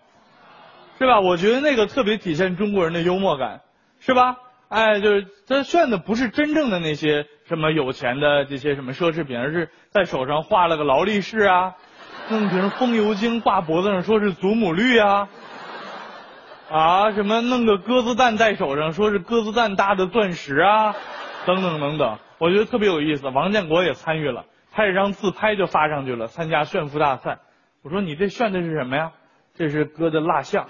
是吧？我觉得那个特别体现中国人的幽默感，是吧？哎，就是他炫的不是真正的那些什么有钱的这些什么奢侈品，而是在手上画了个劳力士啊，弄瓶风油精挂脖子上说是祖母绿啊，啊什么弄个鸽子蛋在手上说是鸽子蛋大的钻石啊，等等等等，我觉得特别有意思。王建国也参与了。拍了张自拍就发上去了，参加炫富大赛。我说你这炫的是什么呀？这是哥的蜡像。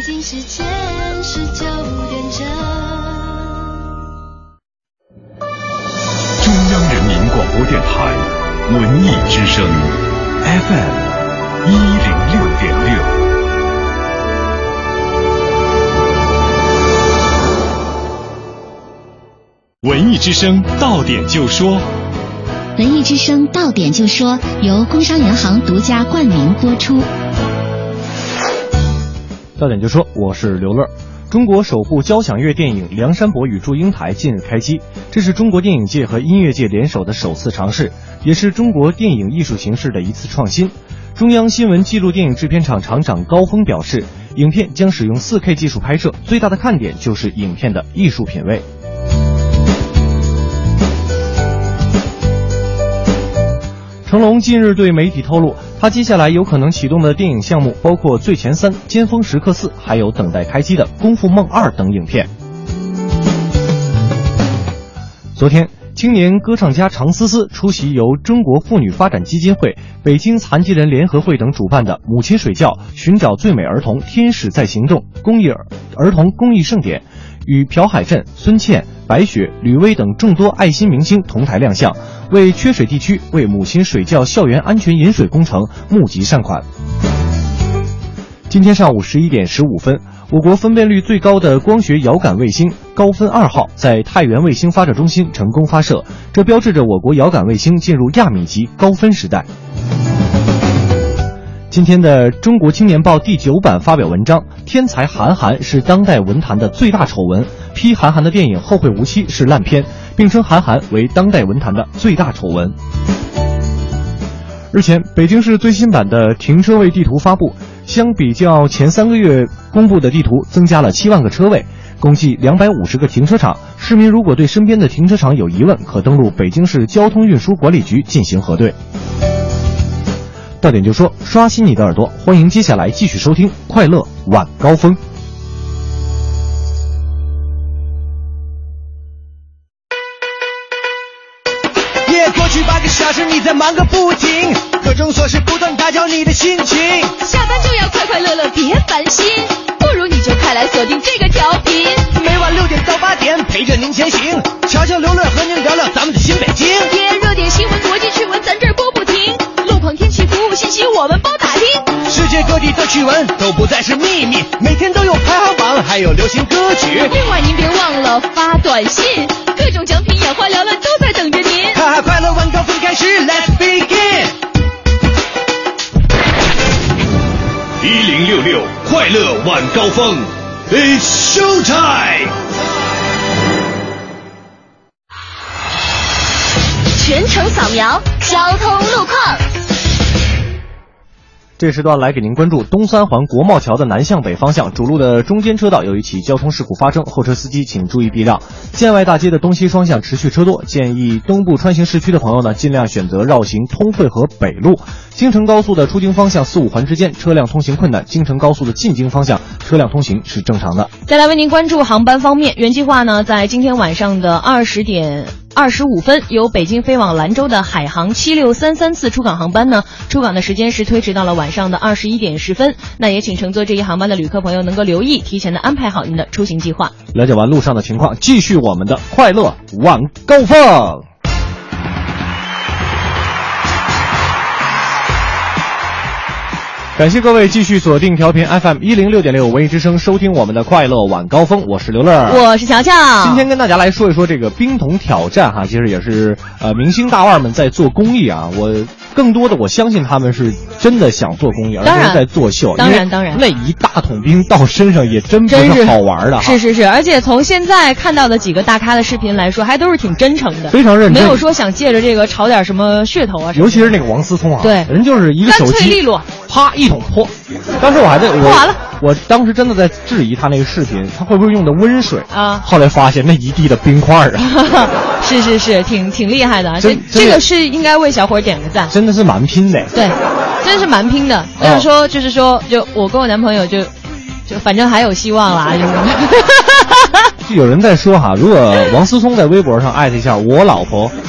北京时间十九点整中央人民广播电台文艺之声 fm 一零六点六。文艺之声到点就说。文艺之声到点就说由工商银行独家冠名播出。到点就说，我是刘乐。中国首部交响乐电影《梁山伯与祝英台》近日开机，这是中国电影界和音乐界联手的首次尝试，也是中国电影艺术形式的一次创新。中央新闻纪录电影制片厂厂长高峰表示，影片将使用 4K 技术拍摄，最大的看点就是影片的艺术品味。成龙近日对媒体透露，他接下来有可能启动的电影项目包括《醉拳三》《尖峰时刻四》，还有等待开机的《功夫梦二》等影片。昨天，青年歌唱家常思思出席由中国妇女发展基金会、北京残疾人联合会等主办的“母亲水窖，寻找最美儿童，天使在行动”公益儿童公益盛典，与朴海镇、孙茜、白雪、吕薇等众多爱心明星同台亮相。为缺水地区为母亲水窖校园安全饮水工程募集善款。今天上午十一点十五分，我国分辨率最高的光学遥感卫星“高分二号”在太原卫星发射中心成功发射，这标志着我国遥感卫星进入亚米级高分时代。今天的《中国青年报》第九版发表文章：天才韩寒是当代文坛的最大丑闻，批韩寒的电影《后会无期》是烂片。并称韩寒为当代文坛的最大丑闻。日前，北京市最新版的停车位地图发布，相比较前三个月公布的地图，增加了七万个车位，共计两百五十个停车场。市民如果对身边的停车场有疑问，可登录北京市交通运输管理局进行核对。到点就说，刷新你的耳朵，欢迎接下来继续收听《快乐晚高峰》。夜过去八个小时，你在忙个不停，各种琐事不断打搅你的心情。下班就要快快乐乐，别烦心，不如你就快来锁定这个调频，每晚六点到八点陪着您前行。悄悄刘乐和您聊聊咱们的新北京，耶，热点新闻、国气、服务信息，我们包打听。世界各地的趣闻都不再是秘密，每天都有排行榜，还有流行歌曲。另外您别忘了发短信，各种奖品眼花缭乱都在等着您。哈哈，快乐晚高峰开始，Let's begin。一零六六快乐晚高峰，It's show time。全程扫描交通路况。这时段来给您关注东三环国贸桥的南向北方向主路的中间车道有一起交通事故发生，后车司机请注意避让。建外大街的东西双向持续车多，建议东部穿行市区的朋友呢尽量选择绕行通惠河北路。京承高速的出京方向四五环之间车辆通行困难，京承高速的进京方向车辆通行是正常的。再来为您关注航班方面，原计划呢在今天晚上的二十点。二十五分，由北京飞往兰州的海航七六三三次出港航班呢，出港的时间是推迟到了晚上的二十一点十分。那也请乘坐这一航班的旅客朋友能够留意，提前的安排好您的出行计划。了解完路上的情况，继续我们的快乐晚高峰。感谢各位继续锁定调频 FM 一零六点六文艺之声，收听我们的快乐晚高峰。我是刘乐，我是乔乔。今天跟大家来说一说这个冰桶挑战哈，其实也是呃明星大腕们在做公益啊。我更多的我相信他们是真的想做公益，而不是在作秀。当然当然，那一大桶冰到身上也真不是好玩的。是是是，而且从现在看到的几个大咖的视频来说，还都是挺真诚的，非常认真，没有说想借着这个炒点什么噱头啊。尤其是那个王思聪啊，对，人就是一个手机，干脆利落，啪一桶泼。当时我还在，我完了，我当时真的在质疑他那个视频，他会不会用的温水啊？后来发现那一地的冰块啊！是是是，挺挺厉害的，这这个是应该为小伙点个赞，真的是蛮拼的。对，真是蛮拼的。就是说，就是说，就我跟我男朋友就就反正还有希望啦，就有人在说哈，如果王思聪在微博上艾特一下我老婆。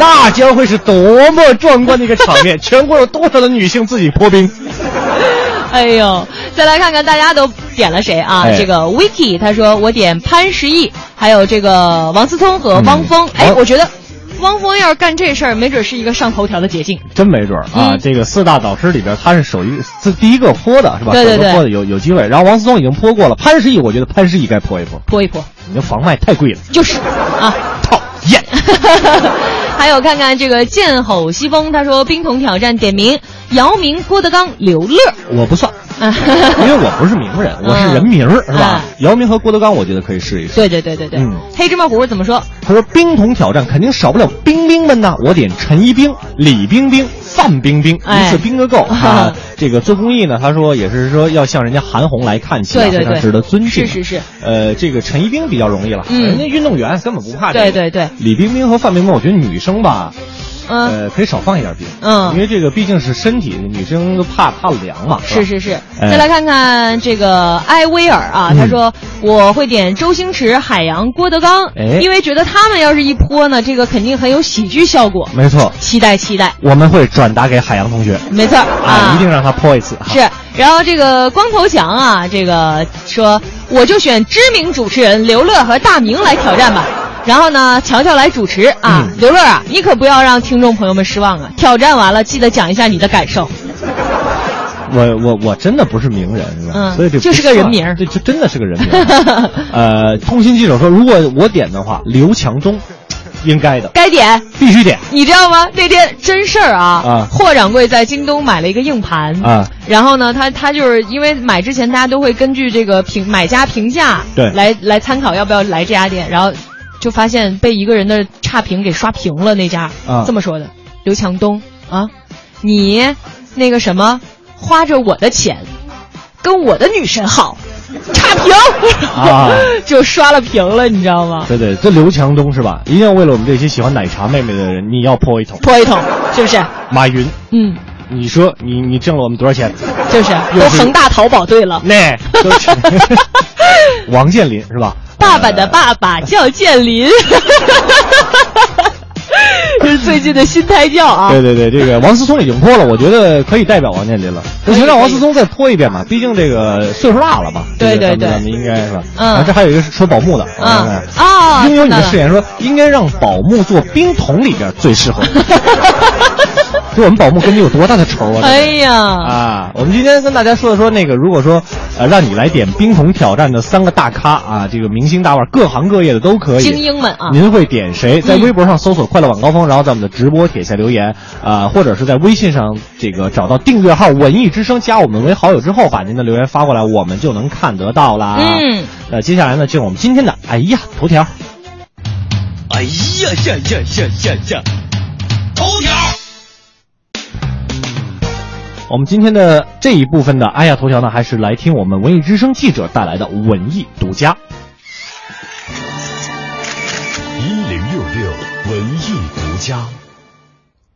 那将会是多么壮观的一个场面！全国有多少的女性自己破冰？哎呦，再来看看大家都点了谁啊？哎、这个 Vicky 他说我点潘石屹，还有这个王思聪和汪峰。嗯、哎，我觉得汪峰要是干这事儿，没准是一个上头条的捷径。真没准啊！嗯这个四大导师里边，他是首一自第一个泼的是吧？对对对泼的有有机会。然后王思聪已经泼过了，潘石屹我觉得潘石屹该泼一泼，泼一泼。你的房卖太贵了。就是啊，讨厌。还有看看这个剑吼西风，他说冰桶挑战点名姚明、郭德纲、刘乐。我不算，因为我不是名人，我是人名儿是吧？姚明和郭德纲，我觉得可以试一试。对对对对对。嗯黑芝麻糊怎么说？他说冰桶挑战肯定少不了冰冰们呢，我点陈一冰、李冰冰、范冰冰，哎一次冰个够 啊！这个做公益呢，他说也是说要向人家韩红来看齐非常值得尊敬。是是是。呃，这个陈一冰比较容易了，嗯人家运动员根本不怕这个。对对对。李冰冰和范冰冰，我觉得女生吧。嗯呃，可以少放一点冰，嗯因为这个毕竟是身体，女生都怕怕凉嘛，是是是。哎再来看看这个埃威尔啊，嗯他说我会点周星驰、海洋、郭德纲，哎因为觉得他们要是一泼呢，这个肯定很有喜剧效果。没错，期待期待。我们会转达给海洋同学，没错啊，一定让他泼一次。是，然后这个光头强啊，这个说我就选知名主持人刘乐和大明来挑战吧。然后呢，乔乔来主持啊，嗯刘乐啊，你可不要让听众朋友们失望啊！挑战完了，记得讲一下你的感受。我我我真的不是名人，是吧？嗯所以这就是个人名儿对，这真的是个人名。呃，通信记者说，如果我点的话，刘强东，应该的，该点，必须点你知道吗？那天真事儿啊，啊霍掌柜在京东买了一个硬盘啊，然后呢，他他就是因为买之前大家都会根据这个评买家评价对来来参考要不要来这家店，然后就发现被一个人的差评给刷屏了那家，啊这么说的，刘强东啊，你那个什么花着我的钱跟我的女神好，差评啊 就刷了屏了，你知道吗？对对，这刘强东是吧？一定要为了我们这些喜欢奶茶妹妹的人，你要泼一桶。泼一桶，是不是？马云，嗯，你说你你挣了我们多少钱？就是又是都恒大淘宝队了。那都是 王健林是吧？爸爸的爸爸叫建林，这 是最近的新胎教啊。对对对，这个王思聪已经脱了，我觉得可以代表王健林了。不行，让王思聪再脱一遍吧，毕竟这个岁数大了嘛？对对对咱们应该是吧？嗯啊这还有一个是说宝木的，我看看啊拥有你的誓言说应该让宝木做冰桶里边最适合。就我们宝木跟你有多大的仇啊？这个哎呀，啊，我们今天跟大家说的说那个，如果说呃让你来点冰桶挑战的三个大咖啊，这个明星大腕，各行各业的都可以。精英们啊，您会点谁？在嗯微博上搜索“快乐晚高峰”，然后在我们的直播帖下留言啊、或者是在微信上这个找到订阅号“文艺之声”，加我们为好友之后，把您的留言发过来，我们就能看得到啦。嗯，那接下来呢，进入我们今天的哎呀头条。哎呀呀呀呀呀呀！头条。我们今天的这一部分的哎呀头条呢，还是来听我们文艺之声记者带来的文艺独家。一零六六文艺独家。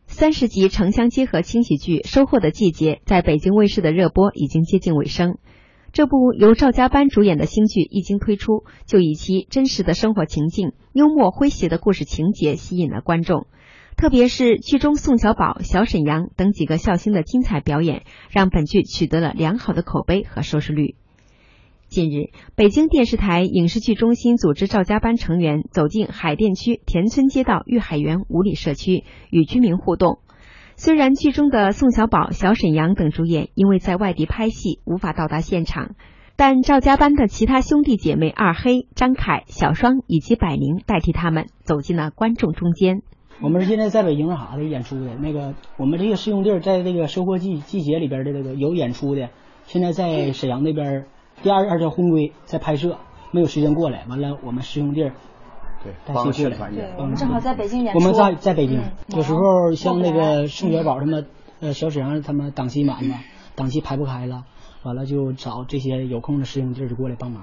三十集城乡结合轻喜剧《收获的季节》在北京卫视的热播已经接近尾声。这部由赵家班主演的新剧一经推出，就以其真实的生活情境、幽默诙谐的故事情节吸引了观众。特别是剧中宋小宝、小沈阳等几个笑星的精彩表演，让本剧取得了良好的口碑和收视率。近日，北京电视台影视剧中心组织赵家班成员走进海淀区田村街道玉海园五里社区，与居民互动。虽然剧中的宋小宝、小沈阳等主演因为在外地拍戏无法到达现场，但赵家班的其他兄弟姐妹二黑、张凯、小双以及百灵代替他们走进了观众中间。我们是现在在北京那啥的演出的？那个我们这个师兄弟儿在这个收获季季节里边的这个有演出的，现在在沈阳那边第二二条婚规在拍摄，没有时间过来。完了，我们师兄弟儿对带戏过来，对我们正好在北京演出我们在在北京，嗯有时候像那个宋小宝他们，呃，小沈阳他们档期满了，档期排不开了，完了就找这些有空的师兄弟儿就过来帮忙。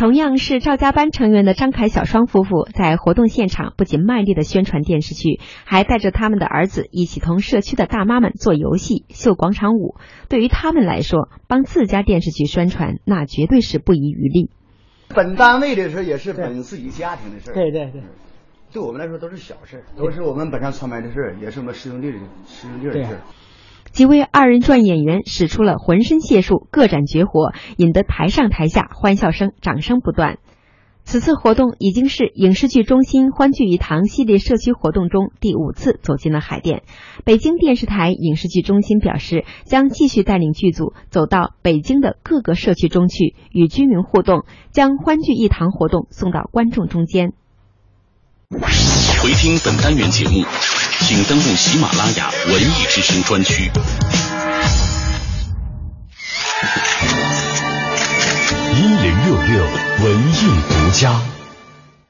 同样是赵家班成员的张凯、小双夫妇，在活动现场不仅卖力的宣传电视剧，还带着他们的儿子一起同社区的大妈们做游戏、秀广场舞。对于他们来说，帮自家电视剧宣传，那绝对是不遗余力。本单位的事也是本自己家庭的事对对对，对我们来说都是小事都是我们本上传媒的事也是我们师兄弟的师兄弟的事几位二人转演员使出了浑身解数，各展绝活，引得台上台下欢笑声、掌声不断。此次活动已经是影视剧中心欢聚一堂系列社区活动中第五次走进了海淀。北京电视台影视剧中心表示，将继续带领剧组走到北京的各个社区中去，与居民互动，将欢聚一堂活动送到观众中间。回听本单元节目，请登录喜马拉雅文艺之声专区。一零六六文艺独家。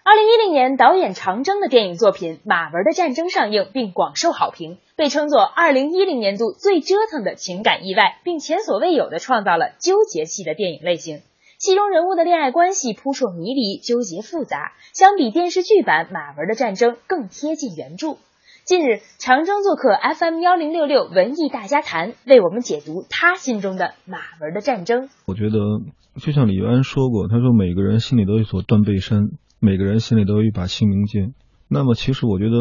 二零一零年，导演长征的电影作品《马文的战争》上映并广受好评，被称作二零一零年度最折腾的情感意外，并前所未有的创造了纠结系的电影类型。戏中人物的恋爱关系扑朔迷离、纠结复杂，相比电视剧版《马文的战争》更贴近原著。近日，长征做客 FM 幺零六六文艺大家谈，为我们解读他心中的马文的战争。我觉得，就像李安说过，他说每个人心里都有一座断背山，每个人心里都有一把清明剑。那么，其实我觉得，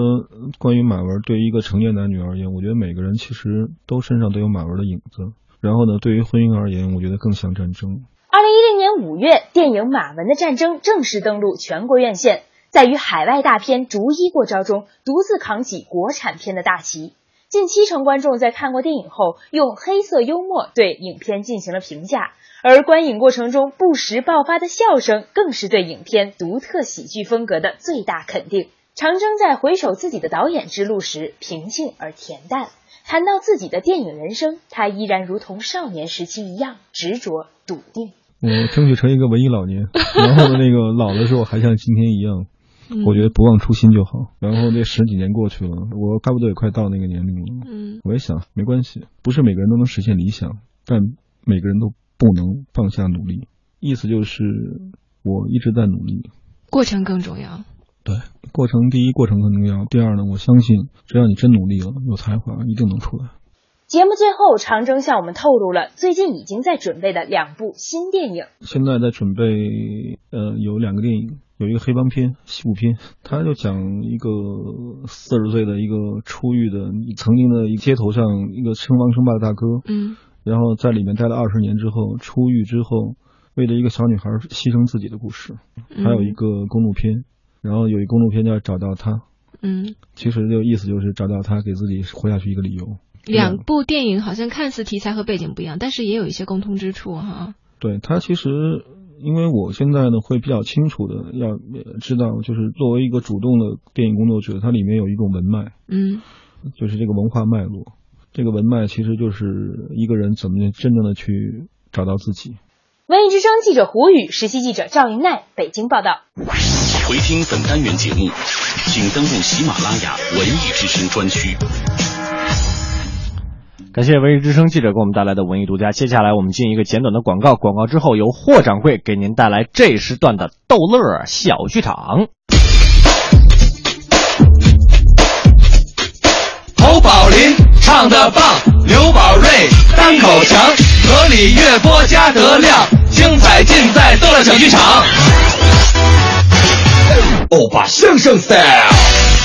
关于马文，对于一个成年男女而言，我觉得每个人其实都身上都有马文的影子。然后呢，对于婚姻而言，我觉得更像战争。二零一零年五月，电影《马文的战争》正式登陆全国院线。在与海外大片逐一过招中，独自扛起国产片的大旗。近七成观众在看过电影后，用黑色幽默对影片进行了评价，而观影过程中不时爆发的笑声，更是对影片独特喜剧风格的最大肯定。长征在回首自己的导演之路时，平静而恬淡。谈到自己的电影人生，他依然如同少年时期一样执着笃定。我争取成一个文艺老年，然后，那个老的时候还像今天一样。我觉得不忘初心就好。然后这十几年过去了，我差不多也快到那个年龄了。嗯，我也想没关系，不是每个人都能实现理想，但每个人都不能放下努力。意思就是我一直在努力，过程更重要。对，过程第一，过程更重要。第二呢，我相信只要你真努力了，有才华，一定能出来。节目最后，长征向我们透露了最近已经在准备的两部新电影。现在在准备，呃，有两个电影，有一个黑帮片、西部片，他就讲一个四十岁的一个出狱的，曾经的一街头上一个称王称霸的大哥，嗯，然后在里面待了二十年之后，出狱之后，为了一个小女孩牺牲自己的故事。还有一个公路片，然后有一公路片叫找到他，嗯，其实就意思就是找到他，给自己活下去一个理由。两部电影好像看似题材和背景不一样，但是也有一些共通之处哈。对他其实，因为我现在呢会比较清楚的要知道，就是作为一个主动的电影工作者，它里面有一种文脉，嗯，就是这个文化脉络。这个文脉其实就是一个人怎么真正的去找到自己。文艺之声记者胡宇，实习记者赵云奈，北京报道。回听本单元节目，请登录喜马拉雅文艺之声专区。感谢文艺之声记者给我们带来的文艺独家。接下来我们进一个简短的广告，广告之后由霍掌柜给您带来这时段的逗乐小剧场。侯宝林唱的棒，刘宝瑞单口强，河里月波加德亮，精彩尽在逗乐小剧场。欧巴相声 style。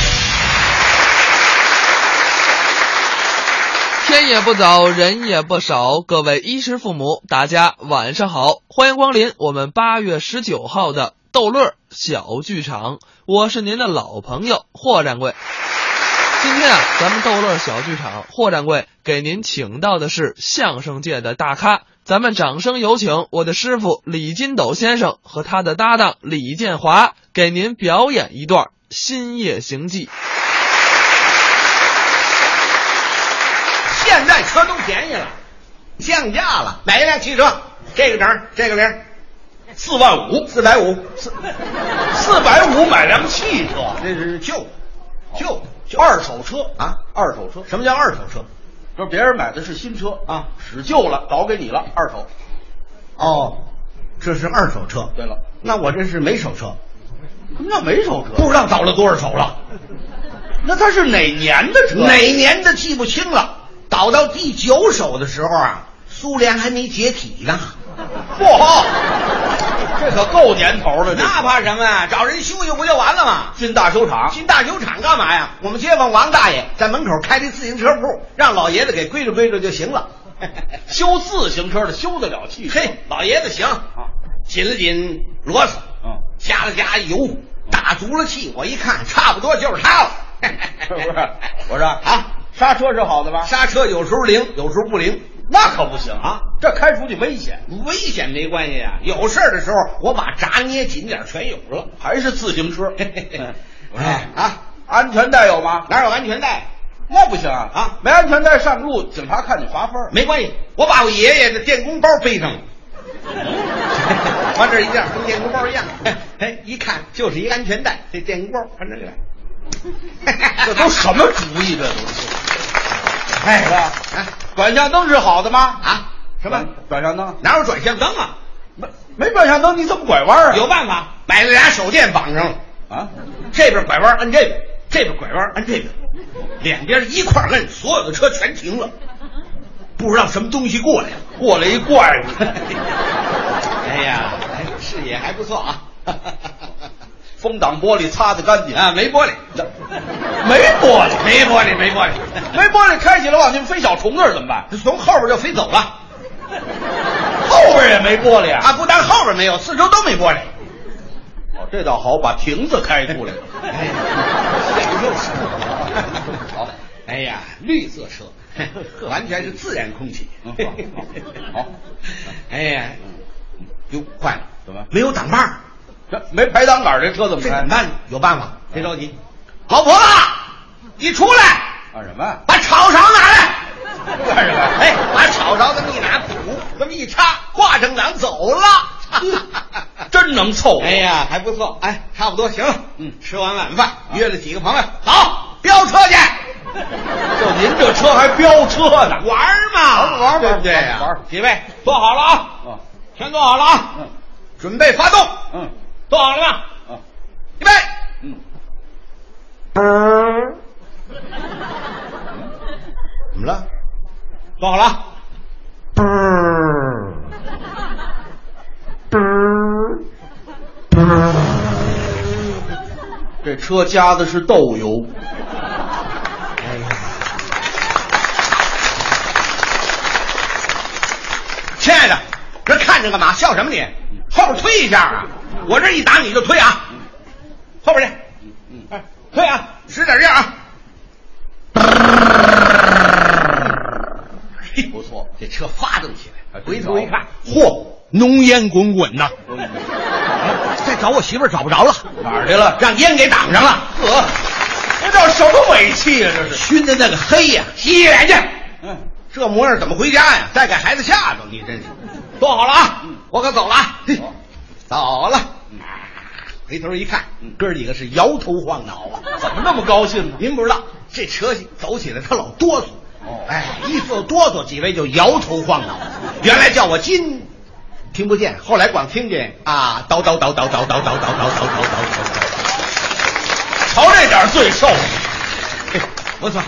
也不早，人也不少，各位衣食父母，大家晚上好，欢迎光临我们八月十九号的逗乐小剧场，我是您的老朋友霍掌柜。今天啊，咱们逗乐小剧场，霍掌柜给您请到的是相声界的大咖，咱们掌声有请我的师傅李金斗先生和他的搭档李建华，给您表演一段《新夜行记》。现在车都便宜了，降价了。买一辆汽车，这个整，这个零，四万五，四百五，四四百五买辆汽车，这是旧，旧二手车啊，二手车。什么叫二手车？就是别人买的是新车啊，使旧了，倒给你了，二手。哦，这是二手车。对了，那我这是没手车。什么叫没手车？不知道倒了多少手了。那他是哪年的车？哪年的记不清了。倒到第九手的时候啊，苏联还没解体呢。嚯，这可够年头了。那怕什么呀？找人修修不就完了吗？进大修厂，进大修厂干嘛呀？我们街坊王大爷在门口开的自行车铺，让老爷子给归置归置就行了。修自行车的修得了汽车？嘿，老爷子行啊，紧了紧螺丝，嗯，加了加油，打足了气，我一看，差不多就是他了。不是，我说啊，刹车是好的吧？刹车有时候灵，有时候不灵，那可不行啊！这开出去危险，危险没关系啊。有事儿的时候，我把闸捏紧点，全有了。还是自行车。哎啊，安全带有吗？哪有安全带？那不行啊！啊，没安全带上路，警察看你罚分。没关系，我把我爷爷的电工包背上了。往这一样，跟电工包一样。哎，一看就是一安全带，这电工包，反正这个。这都什么主意？这都是。哎，是吧？啊，转向灯是好的吗？啊？什么转向灯？哪有转向灯啊？没没转向灯，你怎么拐弯啊？有办法，摆了俩手电绑上了。啊，这边拐弯按这边，这边拐弯按这边，两边一块摁，所有的车全停了。不知道什么东西过来了，过来一怪物。哎呀，视野还不错啊。风挡玻璃擦的干净啊，没玻璃，没玻璃，没玻璃，没玻璃，没玻璃，开起来往前飞小虫子怎么办？从后边就飞走了，后边也没玻璃啊？啊，不但后边没有，四周都没玻璃。哦，这倒好，把亭子开出来了。哎，享受生活。好，哎呀，绿色车，完全是自然空气。好，哎呀，哟，坏了，怎么没有挡把？这没排挡杆，这车怎么开？怎么办？有办法，别着急。老婆子，你出来！干什么？把炒勺拿来。干什么？哎，把炒勺这么一拿，补这么一插，挂正档走了。真能凑合。哎呀，还不错。哎，差不多行了。嗯，吃完晚饭，约了几个朋友，走飙车去。就您这车还飙车呢？玩嘛，玩对不对呀？玩。几位坐好了啊？嗯，全坐好了啊？嗯，准备发动。嗯，坐好了吗？啊，预备。嗯。怎么了？坐好了啊。这车加的是豆油。哎呀，亲爱的，这看着干嘛？笑什么你？后边推一下啊！我这一打你就推啊！后边去，哎，推啊，使点劲啊！不错，这车发动起来，回头一看，嚯，浓烟滚滚呐！再找我媳妇儿找不着了，哪儿去了？让烟给挡上了。呵，这叫什么尾气啊？这是熏的那个黑呀！洗脸去。嗯，这模样怎么回家呀？再给孩子吓着，你真是。坐好了啊，我可走了啊。走了。回头一看，哥几个是摇头晃脑啊！怎么那么高兴呢？您不知道，这车走起来他老哆嗦。哦，哎，一说哆嗦，几位就摇头晃脑。原来叫我金，听不见，后来光听见啊，叨叨叨叨叨叨叨叨叨叨叨叨叨。瞧这点罪受，不错，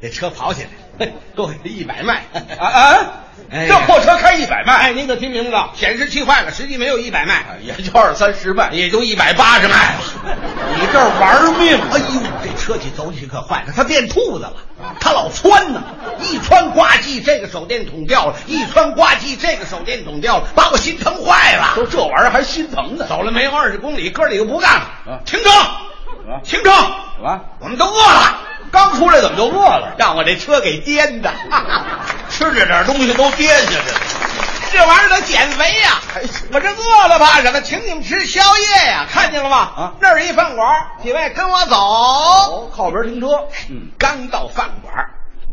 这车跑起来，够一百迈啊啊！这破车开一百迈，哎，您可听明白了？显示器坏了，实际没有一百迈，也就二三十迈，也就一百八十迈。你这玩命！哎呦，这车体走起可坏了，它变兔子了，它老窜呢，一窜呱唧，这个手电筒掉了；一窜呱唧，这个手电筒掉了，把我心疼坏了。都这玩意儿还心疼呢？走了没有二十公里，哥几个不干了，停车！停车！我们都饿了。刚出来怎么就饿了？让我这车给颠的，吃这点东西都颠下去了。这玩意儿得减肥呀！我这饿了怕什么？请你们吃宵夜呀！看见了吗？啊，那儿一饭馆，几位跟我走。哦，靠边停车。嗯，刚到饭馆，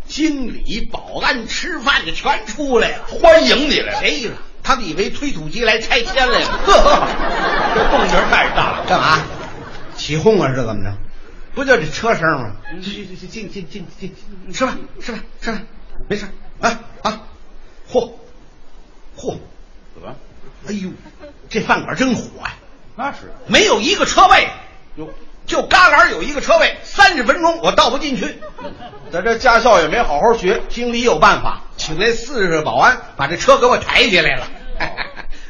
经理、保安吃饭的全出来了，欢迎你来了。哎呀，他们以为推土机来拆迁来了。呵，这动静太大了。干嘛？起哄啊？是怎么着？不就这车声吗？进进进进进进，吃饭吃饭吃饭，没事啊啊！嚯嚯，怎么？哎呦，这饭馆真火呀！那是没有一个车位，哟，就旮旯有一个车位，三十分钟我倒不进去。在这驾校也没好好学，经理有办法，请那四十个保安把这车给我抬起来了，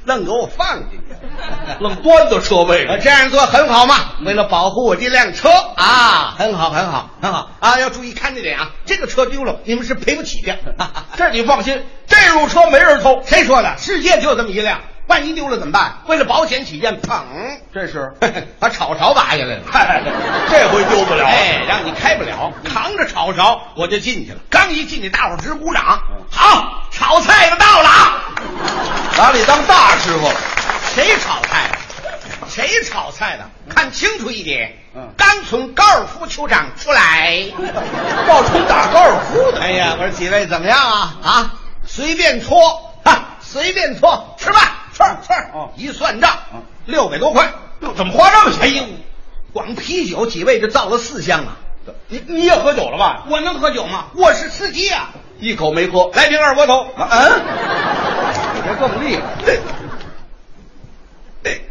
愣给我放进去。愣端到车位上，这样做很好嘛？为了保护我这辆车啊，很好，很好，很好啊！要注意看这点啊，这个车丢了，你们是赔不起的。这你放心，这路车没人偷。谁说的？世界就这么一辆，万一丢了怎么办？为了保险起见，砰，这是把炒勺拔下来了。这回丢不了哎，让你开不了，扛着炒勺我就进去了。刚一进去，大伙儿直鼓掌。好，炒菜的到了啊！把你当大师傅了。谁炒菜的？谁炒菜的？看清楚一点。嗯刚从高尔夫球场出来，冒充打高尔夫的。哎呀，我说几位怎么样啊？啊，随便搓，啊，随便搓，吃饭，吃吃。哦，一算账，六百多块。怎么花这么钱？哎呦，光啤酒几位就造了四箱啊！你你也喝酒了吧？我能喝酒吗？我是司机啊，一口没喝。来瓶二锅头。嗯，你这更厉害。对，对，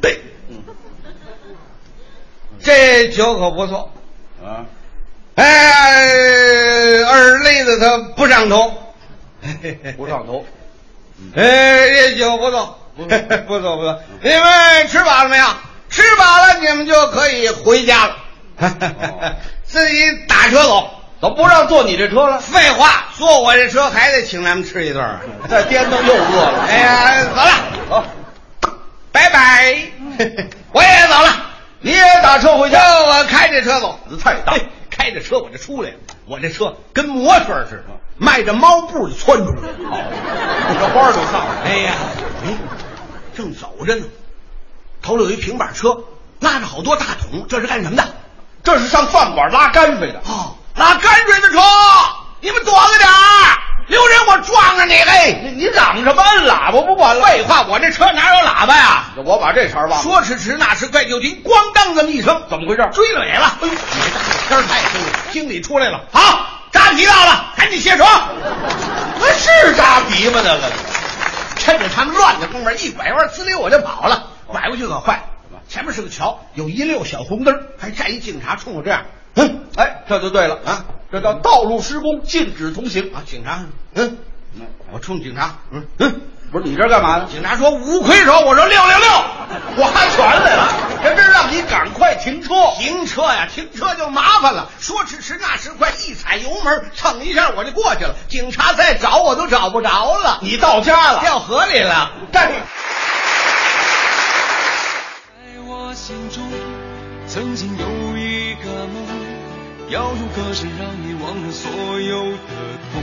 对，嗯，这酒可不错啊。哎，二累子他不上头，不上头。哎，这酒不错，不错不错。你们吃饱了没有？吃饱了，你们就可以回家了。自己打车走，怎么不让坐你这车了？废话，坐我这车还得请咱们吃一顿。这颠腾又饿了。哎呀，走了，走，拜拜。我也走了，你也打车回家？我开着车走。太大，开着车我就出来了。我这车跟摩托似的，迈着猫步就窜出来了。哦，这花都上来。哎呀，哎，正走着呢，头里有一平板车，拉着好多大桶，这是干什么的？这是上饭馆拉泔水的。哦，拉泔水的车，你们躲着点儿，留人我撞着你！嘿，你你嚷什么？摁喇叭不管了？废话，我这车哪有喇叭呀？我把这茬忘了。说时迟，那时快，就听咣当这么一声，怎么回事？追尾了！哎呦，天太黑了，经理出来了。好，扎皮到了，赶紧卸车。那是扎鼻吗？那个，趁着他们乱的功夫，一拐弯，滋溜我就跑了。拐过去可坏，前面是个桥，有一溜小红灯，还站一警察冲我这样。嗯，哎，这就对了啊，这叫道路施工，禁止通行啊。警察，嗯，我冲警察，嗯嗯，不是你这干嘛呢？警察说五魁首，我说六六六，划拳来了。这这让你赶快停车，停车呀，停车就麻烦了。说时迟，那时快，一踩油门，蹭一下我就过去了。警察再找我都找不着了。你到家了，掉河里了。站住！在我心中，曾经有一个梦，要用歌声让你忘了所有的痛。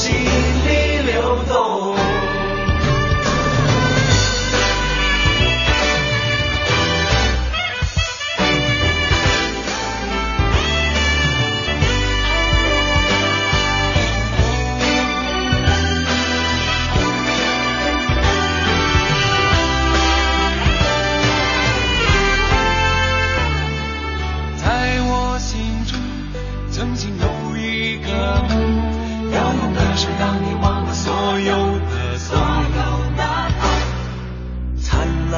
心。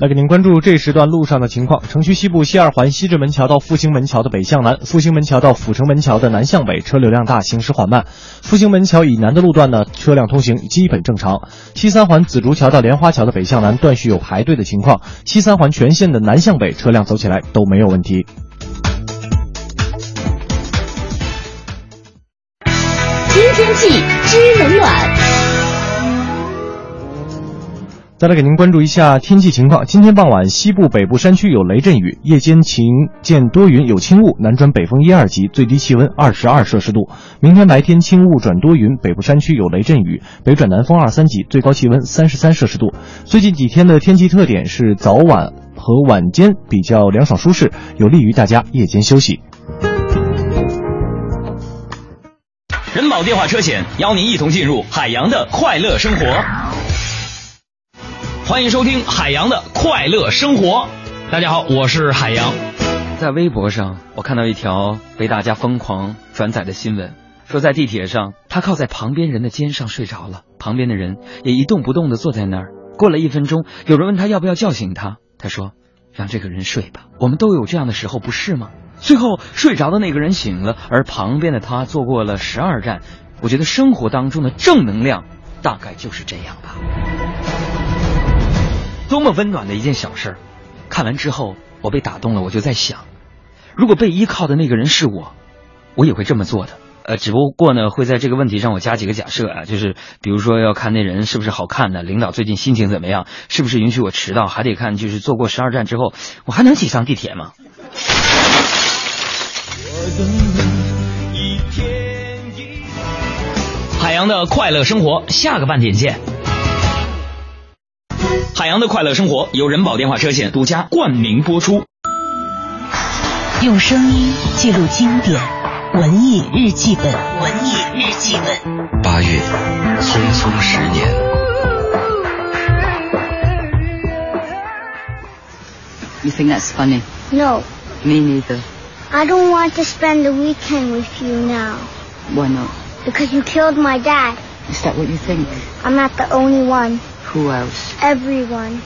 来给您关注这时段路上的情况。城区西部西二环西直门桥到复兴门桥的北向南，复兴门桥到阜成门桥的南向北车流量大，行驶缓慢。复兴门桥以南的路段呢，车辆通行基本正常。西三环紫竹桥到莲花桥的北向南段续有排队的情况，西三环全线的南向北车辆走起来都没有问题。知天气，知冷暖。再来给您关注一下天气情况。今天傍晚，西部北部山区有雷阵雨，夜间晴见多云有轻雾，南转北风一二级，最低气温二十二摄氏度。明天白天轻雾转多云，北部山区有雷阵雨，北转南风二三级，最高气温三十三摄氏度。最近几天的天气特点是早晚和晚间比较凉爽舒适，有利于大家夜间休息。人保电话车险邀您一同进入海洋的快乐生活。欢迎收听海洋的快乐生活。大家好，我是海洋。在微博上，我看到一条被大家疯狂转载的新闻，说在地铁上，他靠在旁边人的肩上睡着了，旁边的人也一动不动地坐在那儿。过了一分钟，有人问他要不要叫醒他，他说：“让这个人睡吧，我们都有这样的时候，不是吗？”最后睡着的那个人醒了，而旁边的他坐过了十二站。我觉得生活当中的正能量大概就是这样吧。多么温暖的一件小事儿！看完之后，我被打动了。我就在想，如果被依靠的那个人是我，我也会这么做的。呃，只不过呢，会在这个问题上我加几个假设啊，就是比如说要看那人是不是好看的，领导最近心情怎么样，是不是允许我迟到，还得看就是坐过十二站之后，我还能挤上地铁吗？海洋的快乐生活，下个半点见。海洋的快乐生活由人保电话车险独家冠名播出。用声音记录经典，文艺日记本，文艺日记本。八月，匆匆十年。You think that's funny? No, Me neither. I don't want to spend the weekend with you now. Why not? Because you killed my dad. Is that what you think? I'm not the only one. Who else? Everyone.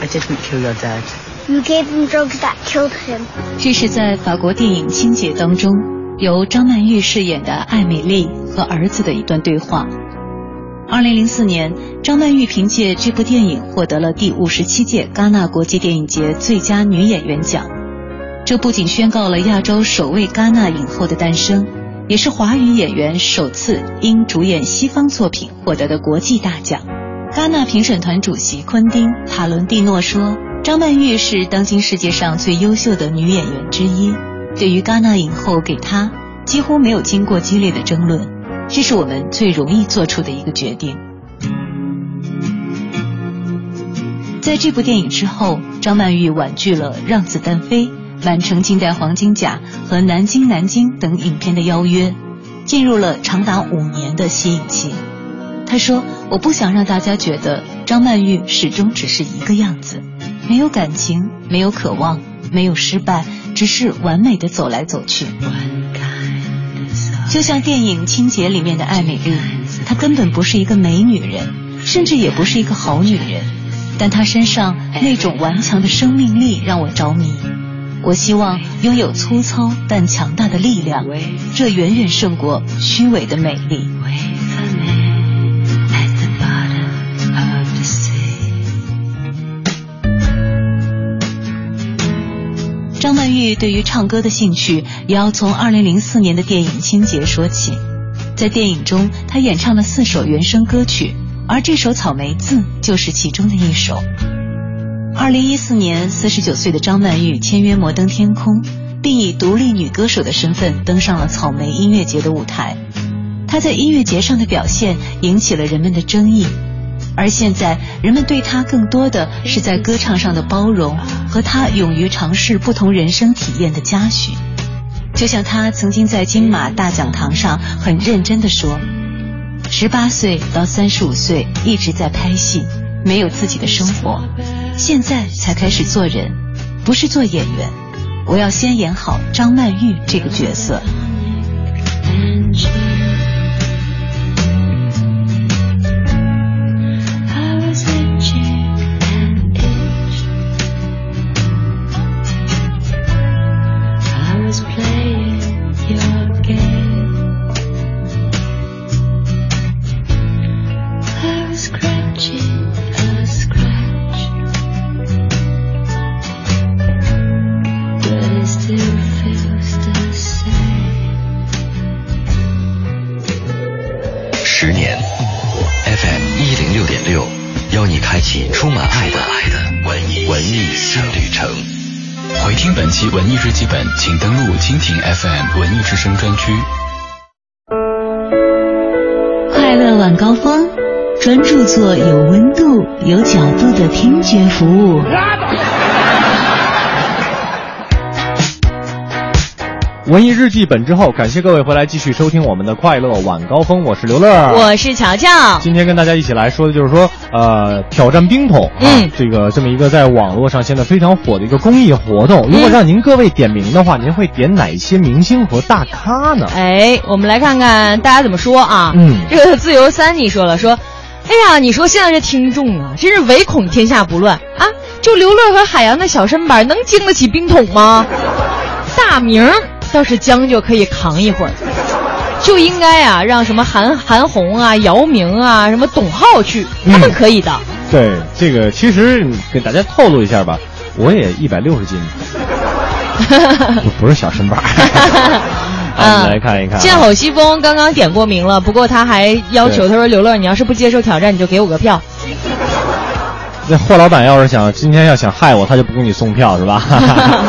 I didn't kill your dad. You gave him drugs that killed him. 这是在法国电影《清洁》当中，由张曼玉饰演的艾美丽和儿子的一段对话。二零零四年，张曼玉凭借这部电影获得了第五十七届戛纳国际电影节最佳女演员奖。这不仅宣告了亚洲首位戛纳影后的诞生，也是华语演员首次因主演西方作品获得的国际大奖。戛纳评审团主席昆汀·塔伦蒂诺说：“张曼玉是当今世界上最优秀的女演员之一。对于戛纳影后给她，几乎没有经过激烈的争论，这是我们最容易做出的一个决定。”在这部电影之后，张曼玉婉拒了《让子弹飞》《满城尽带黄金甲》和《南京南京》等影片的邀约，进入了长达五年的息影期。她说：“我不想让大家觉得张曼玉始终只是一个样子，没有感情，没有渴望，没有失败，只是完美的走来走去。”就像电影《清洁》里面的艾美丽，她根本不是一个美女人，甚至也不是一个好女人，但她身上那种顽强的生命力让我着迷。我希望拥有粗糙但强大的力量，这远远胜过虚伪的美丽。张曼玉对于唱歌的兴趣，也要从2004年的电影《清洁》说起。在电影中，她演唱了四首原声歌曲，而这首《草莓字》就是其中的一首。2014年，49岁的张曼玉签约摩登天空，并以独立女歌手的身份登上了草莓音乐节的舞台。她在音乐节上的表现引起了人们的争议。而现在，人们对他更多的是在歌唱上的包容和他勇于尝试不同人生体验的嘉许。就像他曾经在金马大讲堂上很认真的说：“十八岁到三十五岁一直在拍戏，没有自己的生活，现在才开始做人，不是做演员。我要先演好张曼玉这个角色。”文艺日记本，请登录蜻蜓 FM 文艺之声专区。快乐晚高峰，专注做有温度、有角度的听觉服务。文艺日记本之后，感谢各位回来继续收听我们的快乐晚高峰，我是刘乐，我是乔乔。今天跟大家一起来说的就是说，呃，挑战冰桶啊，嗯，这个这么一个在网络上现在非常火的一个公益活动。如果让您各位点名的话，您会点哪些明星和大咖呢？哎，我们来看看大家怎么说啊。嗯，这个自由三你说了说，哎呀，你说现在这听众啊，真是唯恐天下不乱啊！就刘乐和海洋的小身板能经得起冰桶吗？大名。倒是将就可以扛一会儿，就应该啊，让什么韩韩红啊、姚明啊、什么董浩去，他们可以的。对，这个其实给大家透露一下吧，我也一百六十斤，不是小身板。啊，来看一看。剑吼西风刚刚点过名了，不过他还要求他说：“刘乐，你要是不接受挑战，你就给我个票。”那霍老板要是想今天要想害我，他就不给你送票是吧？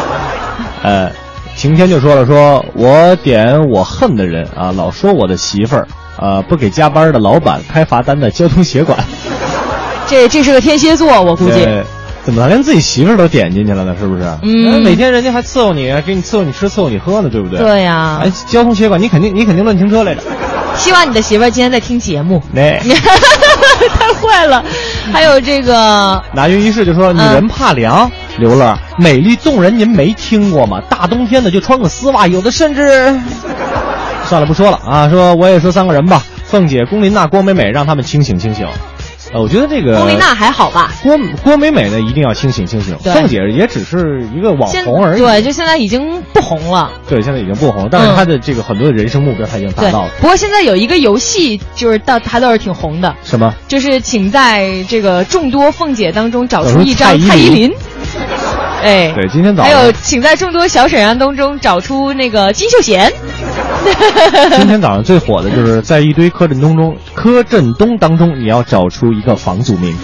呃。晴天就说了，说我点我恨的人啊，老说我的媳妇儿，呃，不给加班的老板，开罚单的交通协管。这这是个天蝎座，我估计。怎么了连自己媳妇儿都点进去了呢？是不是？嗯。每天人家还伺候你，给你伺候你吃，伺候你喝呢，对不对？对呀。哎，交通协管，你肯定你肯定乱停车来着。希望你的媳妇儿今天在听节目。那。太坏了。还有这个。拿云一世就说：“女人怕凉。”刘乐，美丽动人，您没听过吗？大冬天的就穿个丝袜，有的甚至……算了，不说了啊。说我也说三个人吧，凤姐、龚琳娜、郭美美，让他们清醒清醒。呃，我觉得这个龚琳娜还好吧？郭郭美美呢，一定要清醒清醒。凤姐也只是一个网红而已。对，就现在已经不红了。对，现在已经不红了，但是她的这个很多的人生目标，她已经达到了。不过现在有一个游戏，就是到她倒是挺红的。什么？就是请在这个众多凤姐当中找出一张蔡依林。哎，对，今天早上还有，请在众多小沈阳当中找出那个金秀贤。今天早上最火的就是在一堆柯震东中，柯震东当中，你要找出一个房祖名。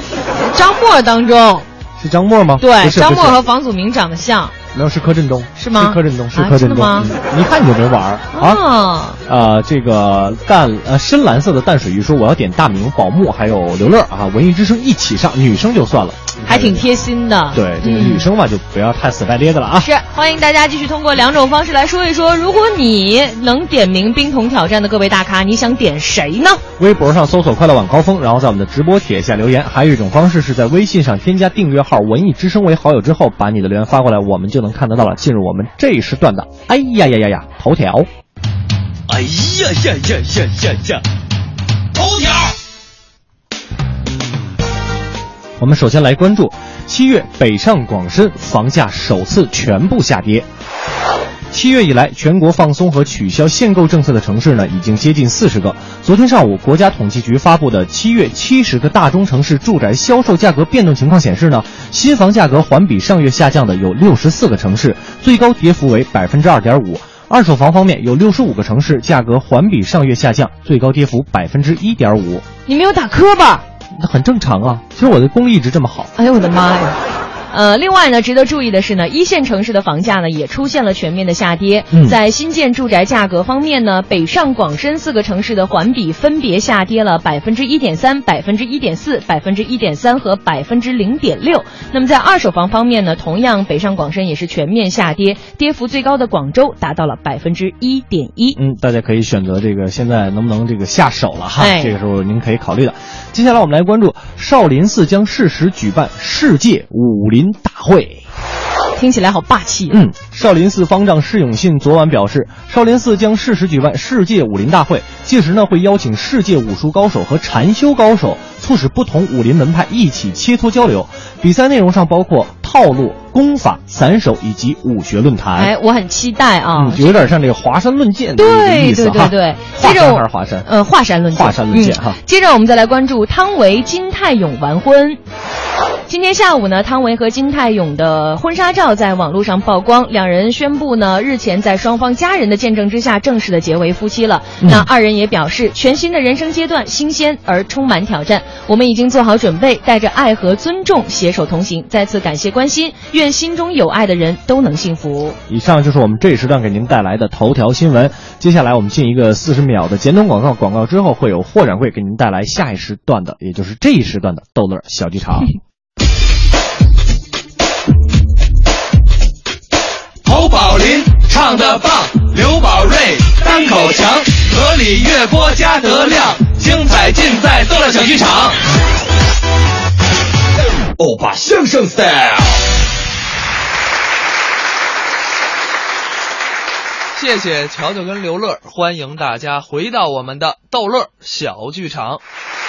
张默当中是张默吗？对，张默和房祖名长得像。没有，是柯震东，是吗？是柯震东，是柯震东。吗？一看你就没玩啊。呃，这个淡呃深蓝色的淡水鱼说我要点大明、宝木还有刘乐啊，文艺之声一起上，女生就算了。还挺贴心的，对这个女生嘛，就不要太死白咧的了啊！是，欢迎大家继续通过两种方式来说一说，如果你能点名冰桶挑战的各位大咖，你想点谁呢？微博上搜索“快乐晚高峰”，然后在我们的直播帖下留言。还有一种方式是在微信上添加订阅号“文艺之声”为好友之后，把你的留言发过来，我们就能看得到了。进入我们这一时段的，哎呀呀呀呀，头条！哎呀呀呀呀呀呀，头条！我们首先来关注七月北上广深房价首次全部下跌。七月以来，全国放松和取消限购政策的城市呢，已经接近四十个。昨天上午，国家统计局发布的七月七十个大中城市住宅销售价格变动情况显示呢，新房价格环比上月下降的有六十四个城市，最高跌幅为百分之二点五。二手房方面，有六十五个城市价格环比上月下降，最高跌幅百分之一点五。你没有打磕吧？那很正常啊，其实我的功力一直这么好。哎呦我的妈呀！呃，另外呢，值得注意的是呢，一线城市的房价呢也出现了全面的下跌。嗯在新建住宅价格方面呢，北上广深四个城市的环比分别下跌了百分之一点三、百分之一点四、百分之一点三和百分之零点六。那么在二手房方面呢，同样北上广深也是全面下跌，跌幅最高的广州达到了百分之一点一。嗯，大家可以选择这个现在能不能这个下手了哈，哎这个时候您可以考虑的。接下来我们来关注少林寺将适时举办世界武林大会。听起来好霸气、啊。嗯，少林寺方丈释永信昨晚表示，少林寺将适时举办世界武林大会，届时呢会邀请世界武术高手和禅修高手，促使不同武林门派一起切磋交流。比赛内容上包括套路、功法、散手以及武学论坛。哎，我很期待啊！嗯，有点像这个华山论剑对意思哈。对对对，华山接着我还是华山？呃，华山论剑，华山论剑嗯哈。接着我们再来关注汤唯、金泰勇完婚。今天下午呢，汤唯和金泰勇的婚纱照在网络上曝光，两人宣布呢，日前在双方家人的见证之下，正式的结为夫妻了。嗯那二人也表示，全新的人生阶段新鲜而充满挑战，我们已经做好准备，带着爱和尊重携手同行。再次感谢关心，愿心中有爱的人都能幸福。以上就是我们这一时段给您带来的头条新闻。接下来我们进一个四十秒的简短广告，广告之后会有霍掌柜给您带来下一时段的，也就是这一时段的逗乐小剧场。侯宝林唱的棒，刘宝瑞单口强，河里月波加德亮，精彩尽在逗乐小剧场。欧巴相声 style。谢谢乔乔跟刘乐，欢迎大家回到我们的逗乐小剧场。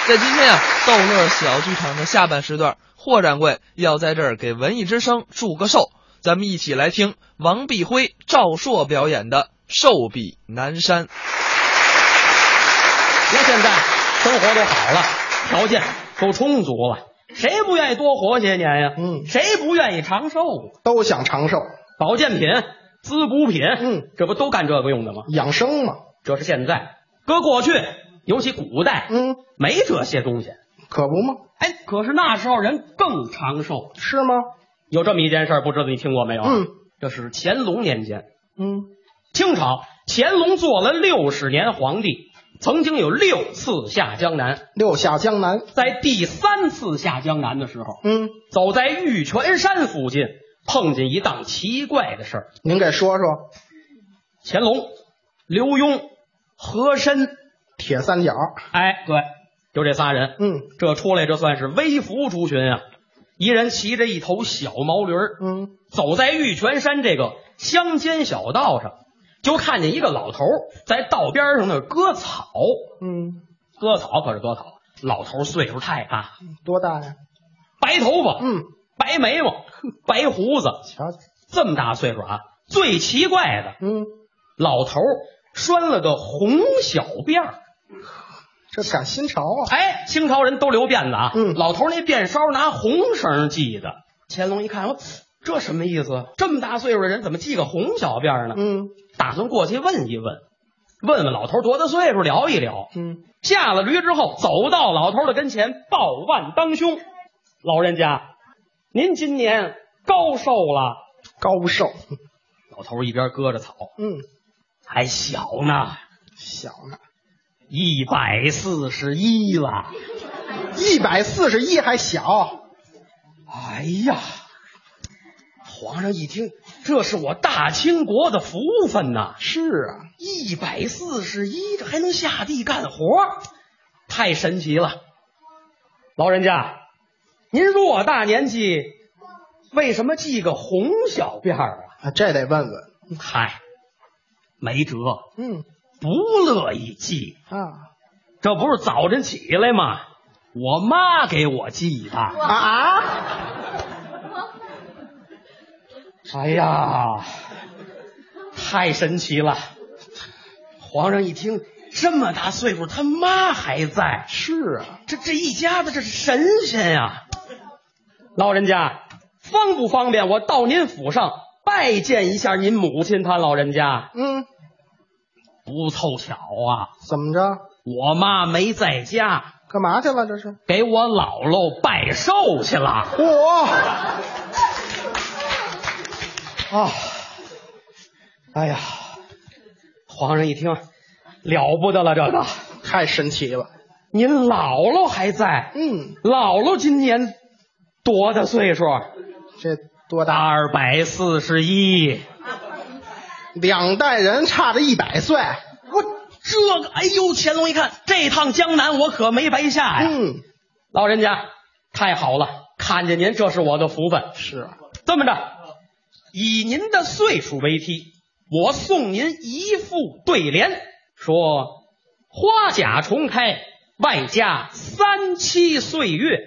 在今天啊，逗乐小剧场的下半时段，霍掌柜要在这儿给文艺之声祝个寿，咱们一起来听王碧辉、赵硕表演的《寿比南山》。那现在生活都好了，条件都充足了，谁不愿意多活些年呀？嗯，谁不愿意长寿？都想长寿。保健品、滋补品，嗯，这不都干这个用的吗？养生嘛，这是现在。搁过去，尤其古代，嗯，没这些东西，可不吗？哎，可是那时候人更长寿，是吗？有这么一件事儿，不知道你听过没有？嗯，这是乾隆年间，嗯，清朝乾隆做了六十年皇帝，曾经有六次下江南。六下江南，在第三次下江南的时候，嗯，走在玉泉山附近，碰见一档奇怪的事儿。您给说说。乾隆、刘墉、和珅，铁三角。哎，对，就这仨人。嗯，这出来这算是微服出巡啊。一人骑着一头小毛驴嗯，走在玉泉山这个乡间小道上，就看见一个老头儿在道边上那割草。嗯，割草可是割草，老头儿岁数太大，多大呀？白头发，嗯，白眉毛，白胡子，瞧，这么大岁数啊！最奇怪的，嗯，老头儿拴了个红小辫儿。这赶新潮啊！哎，清朝人都留辫子啊。嗯，老头儿那辫梢拿红绳系的。乾隆一看，我这什么意思？这么大岁数的人怎么系个红小辫儿呢？嗯，打算过去问一问，问问老头儿多大岁数，聊一聊。嗯，下了驴之后，走到老头儿的跟前，抱腕当胸。老人家，您今年高寿了？高寿。老头儿一边割着草，嗯，还小呢，小呢。一百四十一了，一百四十一还小。哎呀，皇上一听，这是我大清国的福分呐！是啊，一百四十一，这还能下地干活，太神奇了。老人家，您偌大年纪，为什么系个红小辫儿啊？这得问问。嗨，没辙。嗯。不乐意系啊，这不是早晨起来吗？我妈给我系的啊，哎呀，太神奇了！皇上一听，这么大岁数，他妈还在。是啊，这这一家子这是神仙呀！老人家，方不方便我到您府上拜见一下您母亲？他老人家，嗯，不凑巧啊，怎么着？我妈没在家，干嘛去了？这是给我姥姥拜寿去了。嚯！啊！哎呀，皇上一听，了不得了，这个 太神奇了。您姥姥还在？嗯，姥姥今年多大岁数？这多大？二百四十一。两代人差着一百岁。我这个，哎呦，乾隆一看，这趟江南我可没白下呀。嗯，老人家太好了，看见您，这是我的福分。是啊，这么着，以您的岁数为题，我送您一副对联，说花甲重开，外加三七岁月，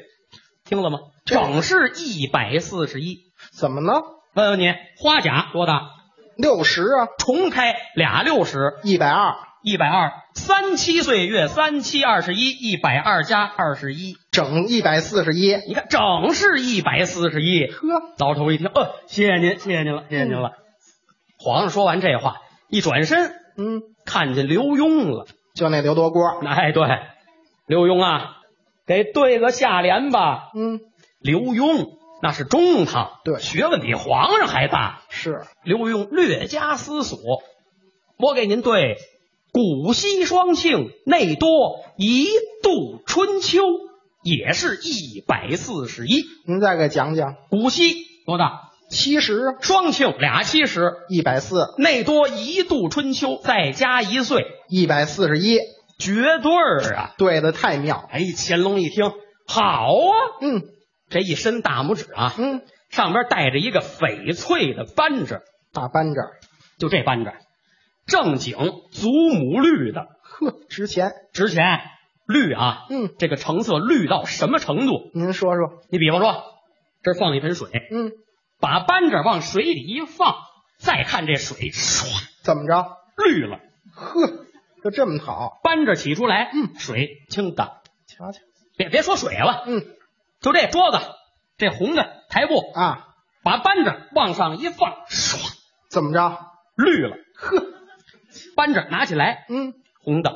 听了吗？整是一百四十一。怎么了？问问你，花甲多大？六十啊。重开俩六十，一百二。一百二，三七岁月，三七二十一，一百二加二十一，整一百四十一。你看，整是一百四十一。呵，老头一听，呃，谢谢您，谢谢您了，谢谢您了。嗯、皇上说完这话，一转身，嗯，看见刘墉了，就那刘多锅。哎，对，刘墉啊，给对个下联吧。嗯，刘墉那是中堂，对，学问比皇上还大。是，刘墉略加思索，我给您对。古稀双庆，内多一度春秋，也是一百四十一。您再给讲讲，古稀多大？七十。双庆俩七十，一百四。内多一度春秋，再加一岁，一百四十一。绝对儿啊！对的太妙。哎，乾隆一听，好啊，嗯，这一伸大拇指啊，嗯，上边带着一个翡翠的扳指，大扳指，就这扳指。正经祖母绿的，呵，值钱，值钱，绿啊，嗯，这个成色绿到什么程度？您说说。你比方说，这放一盆水，嗯，把扳指往水里一放，再看这水，唰，怎么着？绿了，呵，就这么好。扳指起出来，嗯，水清的，瞧瞧，别别说水了，嗯，就这桌子，这红的台布啊，把扳指往上一放，唰，怎么着？绿了，呵。扳指拿起来，嗯，红的，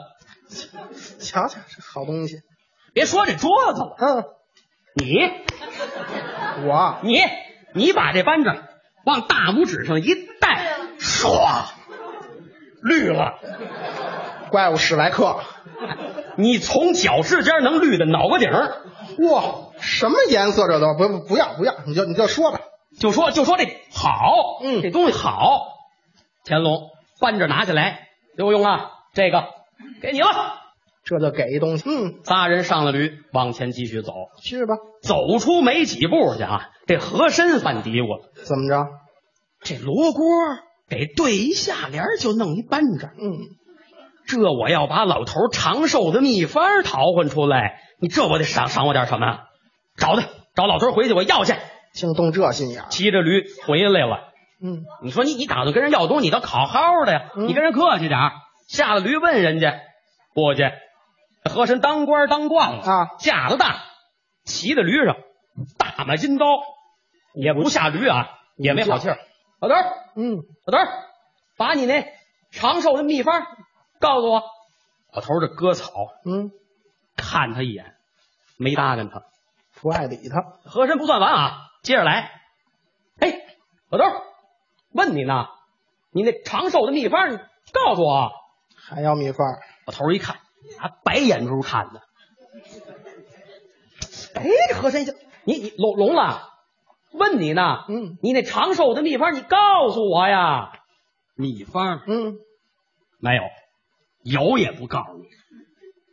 瞧瞧这好东西。别说这桌子了，嗯，你，我，你，你把这扳指往大拇指上一戴，唰，绿了。怪物史莱克，你从脚趾尖能绿到脑瓜顶哇，什么颜色这都不不要不要，你就你就说吧，就说就说这好，嗯，这东西好。乾隆。扳指拿起来，刘墉啊，这个给你了，这就给一东西。嗯，仨人上了驴，往前继续走。是吧，走出没几步去啊，这和珅犯嘀咕了：怎么着？这罗锅给对一下联就弄一扳指。嗯，这我要把老头长寿的秘方淘换出来，你这我得赏赏我点什么？找他，找老头回去，我要去。净动这心眼，骑着驴回来了。嗯，你说你你打算跟人要东西，你倒好好的呀，嗯、你跟人客气点下了驴问人家，过去。和珅当官当惯了啊，架子大，骑在驴上，大马金刀，也不下驴啊，也没好气儿。老头，嗯，老头，把你那长寿的秘方告诉我。老头这割草，嗯，看他一眼，没搭理他，不爱理他。和珅不算完啊，接着来。哎，老头。问你呢，你那长寿的秘方，你告诉我。还要秘方？我头一看，还白眼珠看的。哎，这和珅就你你聋聋了？问你呢？嗯，你那长寿的秘方，你告诉我呀。秘方？嗯，没有，有也不告诉你。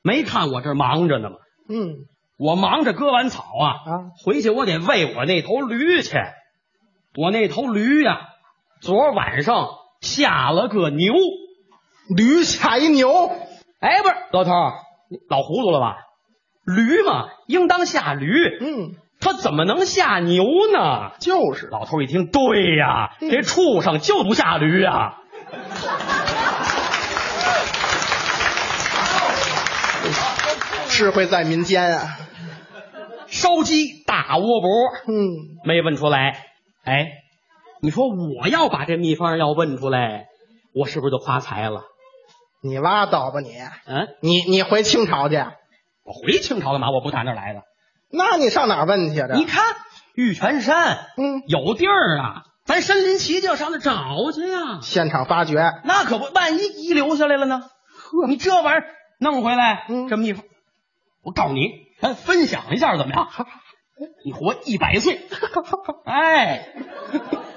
没看我这忙着呢吗？嗯，我忙着割完草啊，啊，回去我得喂我那头驴去。我那头驴呀、啊。昨晚上下了个牛，驴下一牛，哎，不是老头，你老糊涂了吧？驴嘛，应当下驴。嗯，他怎么能下牛呢？就是。老头一听，对呀，这畜生就不下驴啊。智慧在民间啊。烧鸡大窝脖，嗯，没问出来。哎，你说我要把这秘方要问出来，我是不是就发财了？你拉倒吧你！嗯，你你回清朝去？我回清朝干嘛？我不打那儿来的。那你上哪儿问去啊？你看玉泉山，嗯，有地儿啊，咱身临其境上那找去呀。现场发掘，那可不，万一遗留下来了呢？呵，你这玩意儿弄回来，嗯，这秘方，我告诉你，咱分享一下怎么样？你活一百岁，哎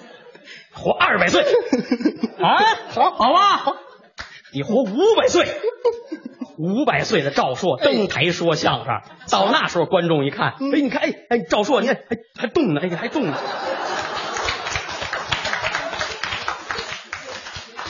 活二百岁，啊，好，好吧，你活五百岁，五百岁的赵硕登台说相声，到那时候观众一看，哎，你看，哎哎，赵硕，你看还还动呢，哎，还动呢，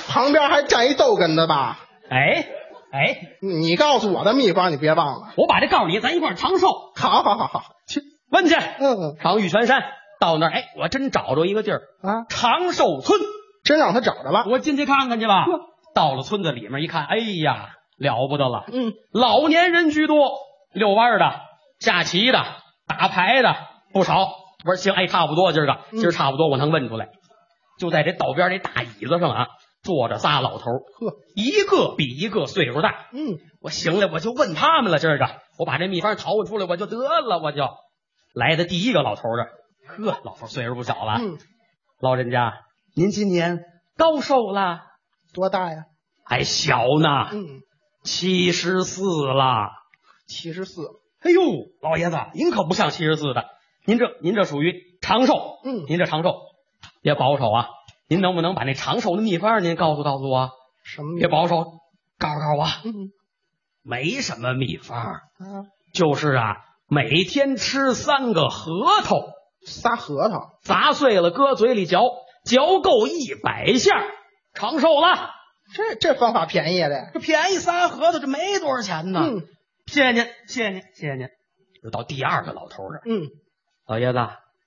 旁边还站一逗哏的吧？哎哎，你告诉我的秘方，你别忘了。我把这告诉你，咱一块儿长寿。好好好好，去问去。嗯，上玉泉山，到那儿，哎，我真找着一个地儿啊，长寿村，真让他找着了。我进去看看去吧。到了村子里面一看，哎呀，了不得了，嗯，老年人居多，遛弯的、下棋的、打牌的不少。我说行，哎，差不多，今儿个今儿差不多，我能问出来。就在这道边这大椅子上啊，坐着仨老头，呵，一个比一个岁数大。嗯，我行了，我就问他们了，今儿个我把这秘方讨问出来，我就得了，我就来的第一个老头这，呵，老头岁数不小了，嗯，老人家，您今年高寿了？多大呀？还小呢，嗯，七十四了，七十四。哎呦，老爷子，您可不像七十四的，您这您这属于长寿，嗯，您这长寿，别保守啊，您能不能把那长寿的秘方您告诉告诉我？什么？别保守，告诉告诉我。嗯，没什么秘方，啊，就是啊，每天吃三个核桃，仨核桃砸碎了搁嘴里嚼，嚼够一百下，长寿了。这这方法便宜的，这便宜仨核桃，这没多少钱呢。嗯，谢谢您，谢谢您，谢谢您。又到第二个老头这儿，嗯，老爷子，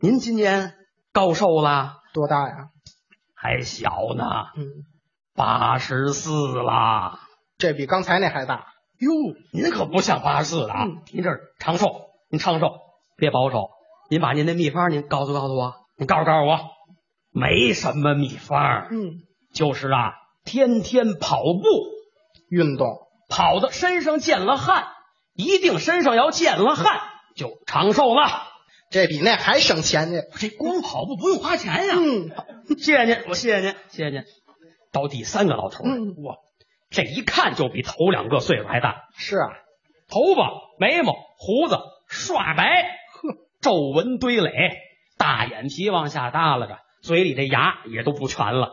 您今年高寿了？多大呀？还小呢，嗯，八十四啦。这比刚才那还大。哟，您可不像八十四的啊！嗯您这长寿，您长寿，别保守。您把您的秘方您告诉告诉我，您告诉告诉我，没什么秘方，嗯，就是啊，天天跑步运动，跑的身上见了汗，一定身上要见了汗就长寿了。这比那还省钱呢。这光跑步不用花钱呀。嗯，谢谢您，我谢谢您，谢谢您。到第三个老头儿，嗯哇，这一看就比头两个岁数还大。是啊，头发、眉毛、胡子刷白，呵，皱纹堆垒，大眼皮往下耷拉着，嘴里这牙也都不全了。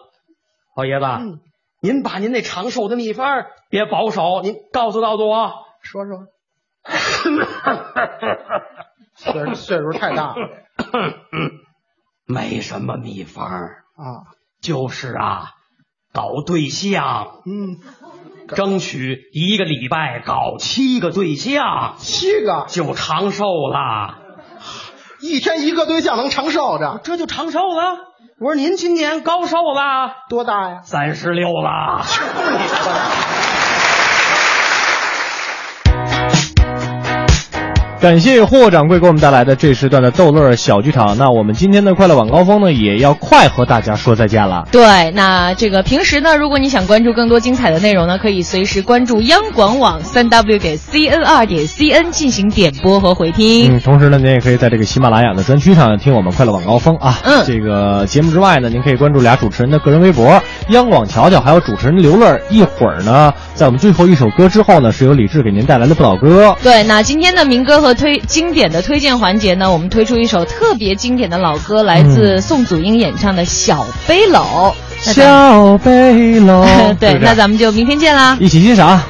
老爷子，嗯，您把您那长寿的秘方别保守，您告诉告诉我。说说。岁数岁数太大了，没什么秘方啊，就是啊，搞对象，嗯，争取一个礼拜搞七个对象，七个就长寿了。一天一个对象能长寿着，这就长寿了。我说您今年高寿了？多大呀？三十六了。感谢霍掌柜给我们带来的这时段的逗乐小剧场。那我们今天的快乐晚高峰呢，也要快和大家说再见了。对，那这个平时呢，如果你想关注更多精彩的内容呢，可以随时关注央广网三 w 点 cn 点 cn 进行点播和回听。嗯，同时呢，您也可以在这个喜马拉雅的专区上听我们快乐晚高峰啊。嗯，这个节目之外呢，您可以关注俩主持人的个人微博，央广乔乔，还有主持人刘乐。一会儿呢，在我们最后一首歌之后呢，是由李志给您带来的不老歌。对，那今天的民歌和推经典的推荐环节呢，我们推出一首特别经典的老歌，来自宋祖英演唱的《小背篓》。小背篓 对，那咱们就明天见啦！一起欣赏。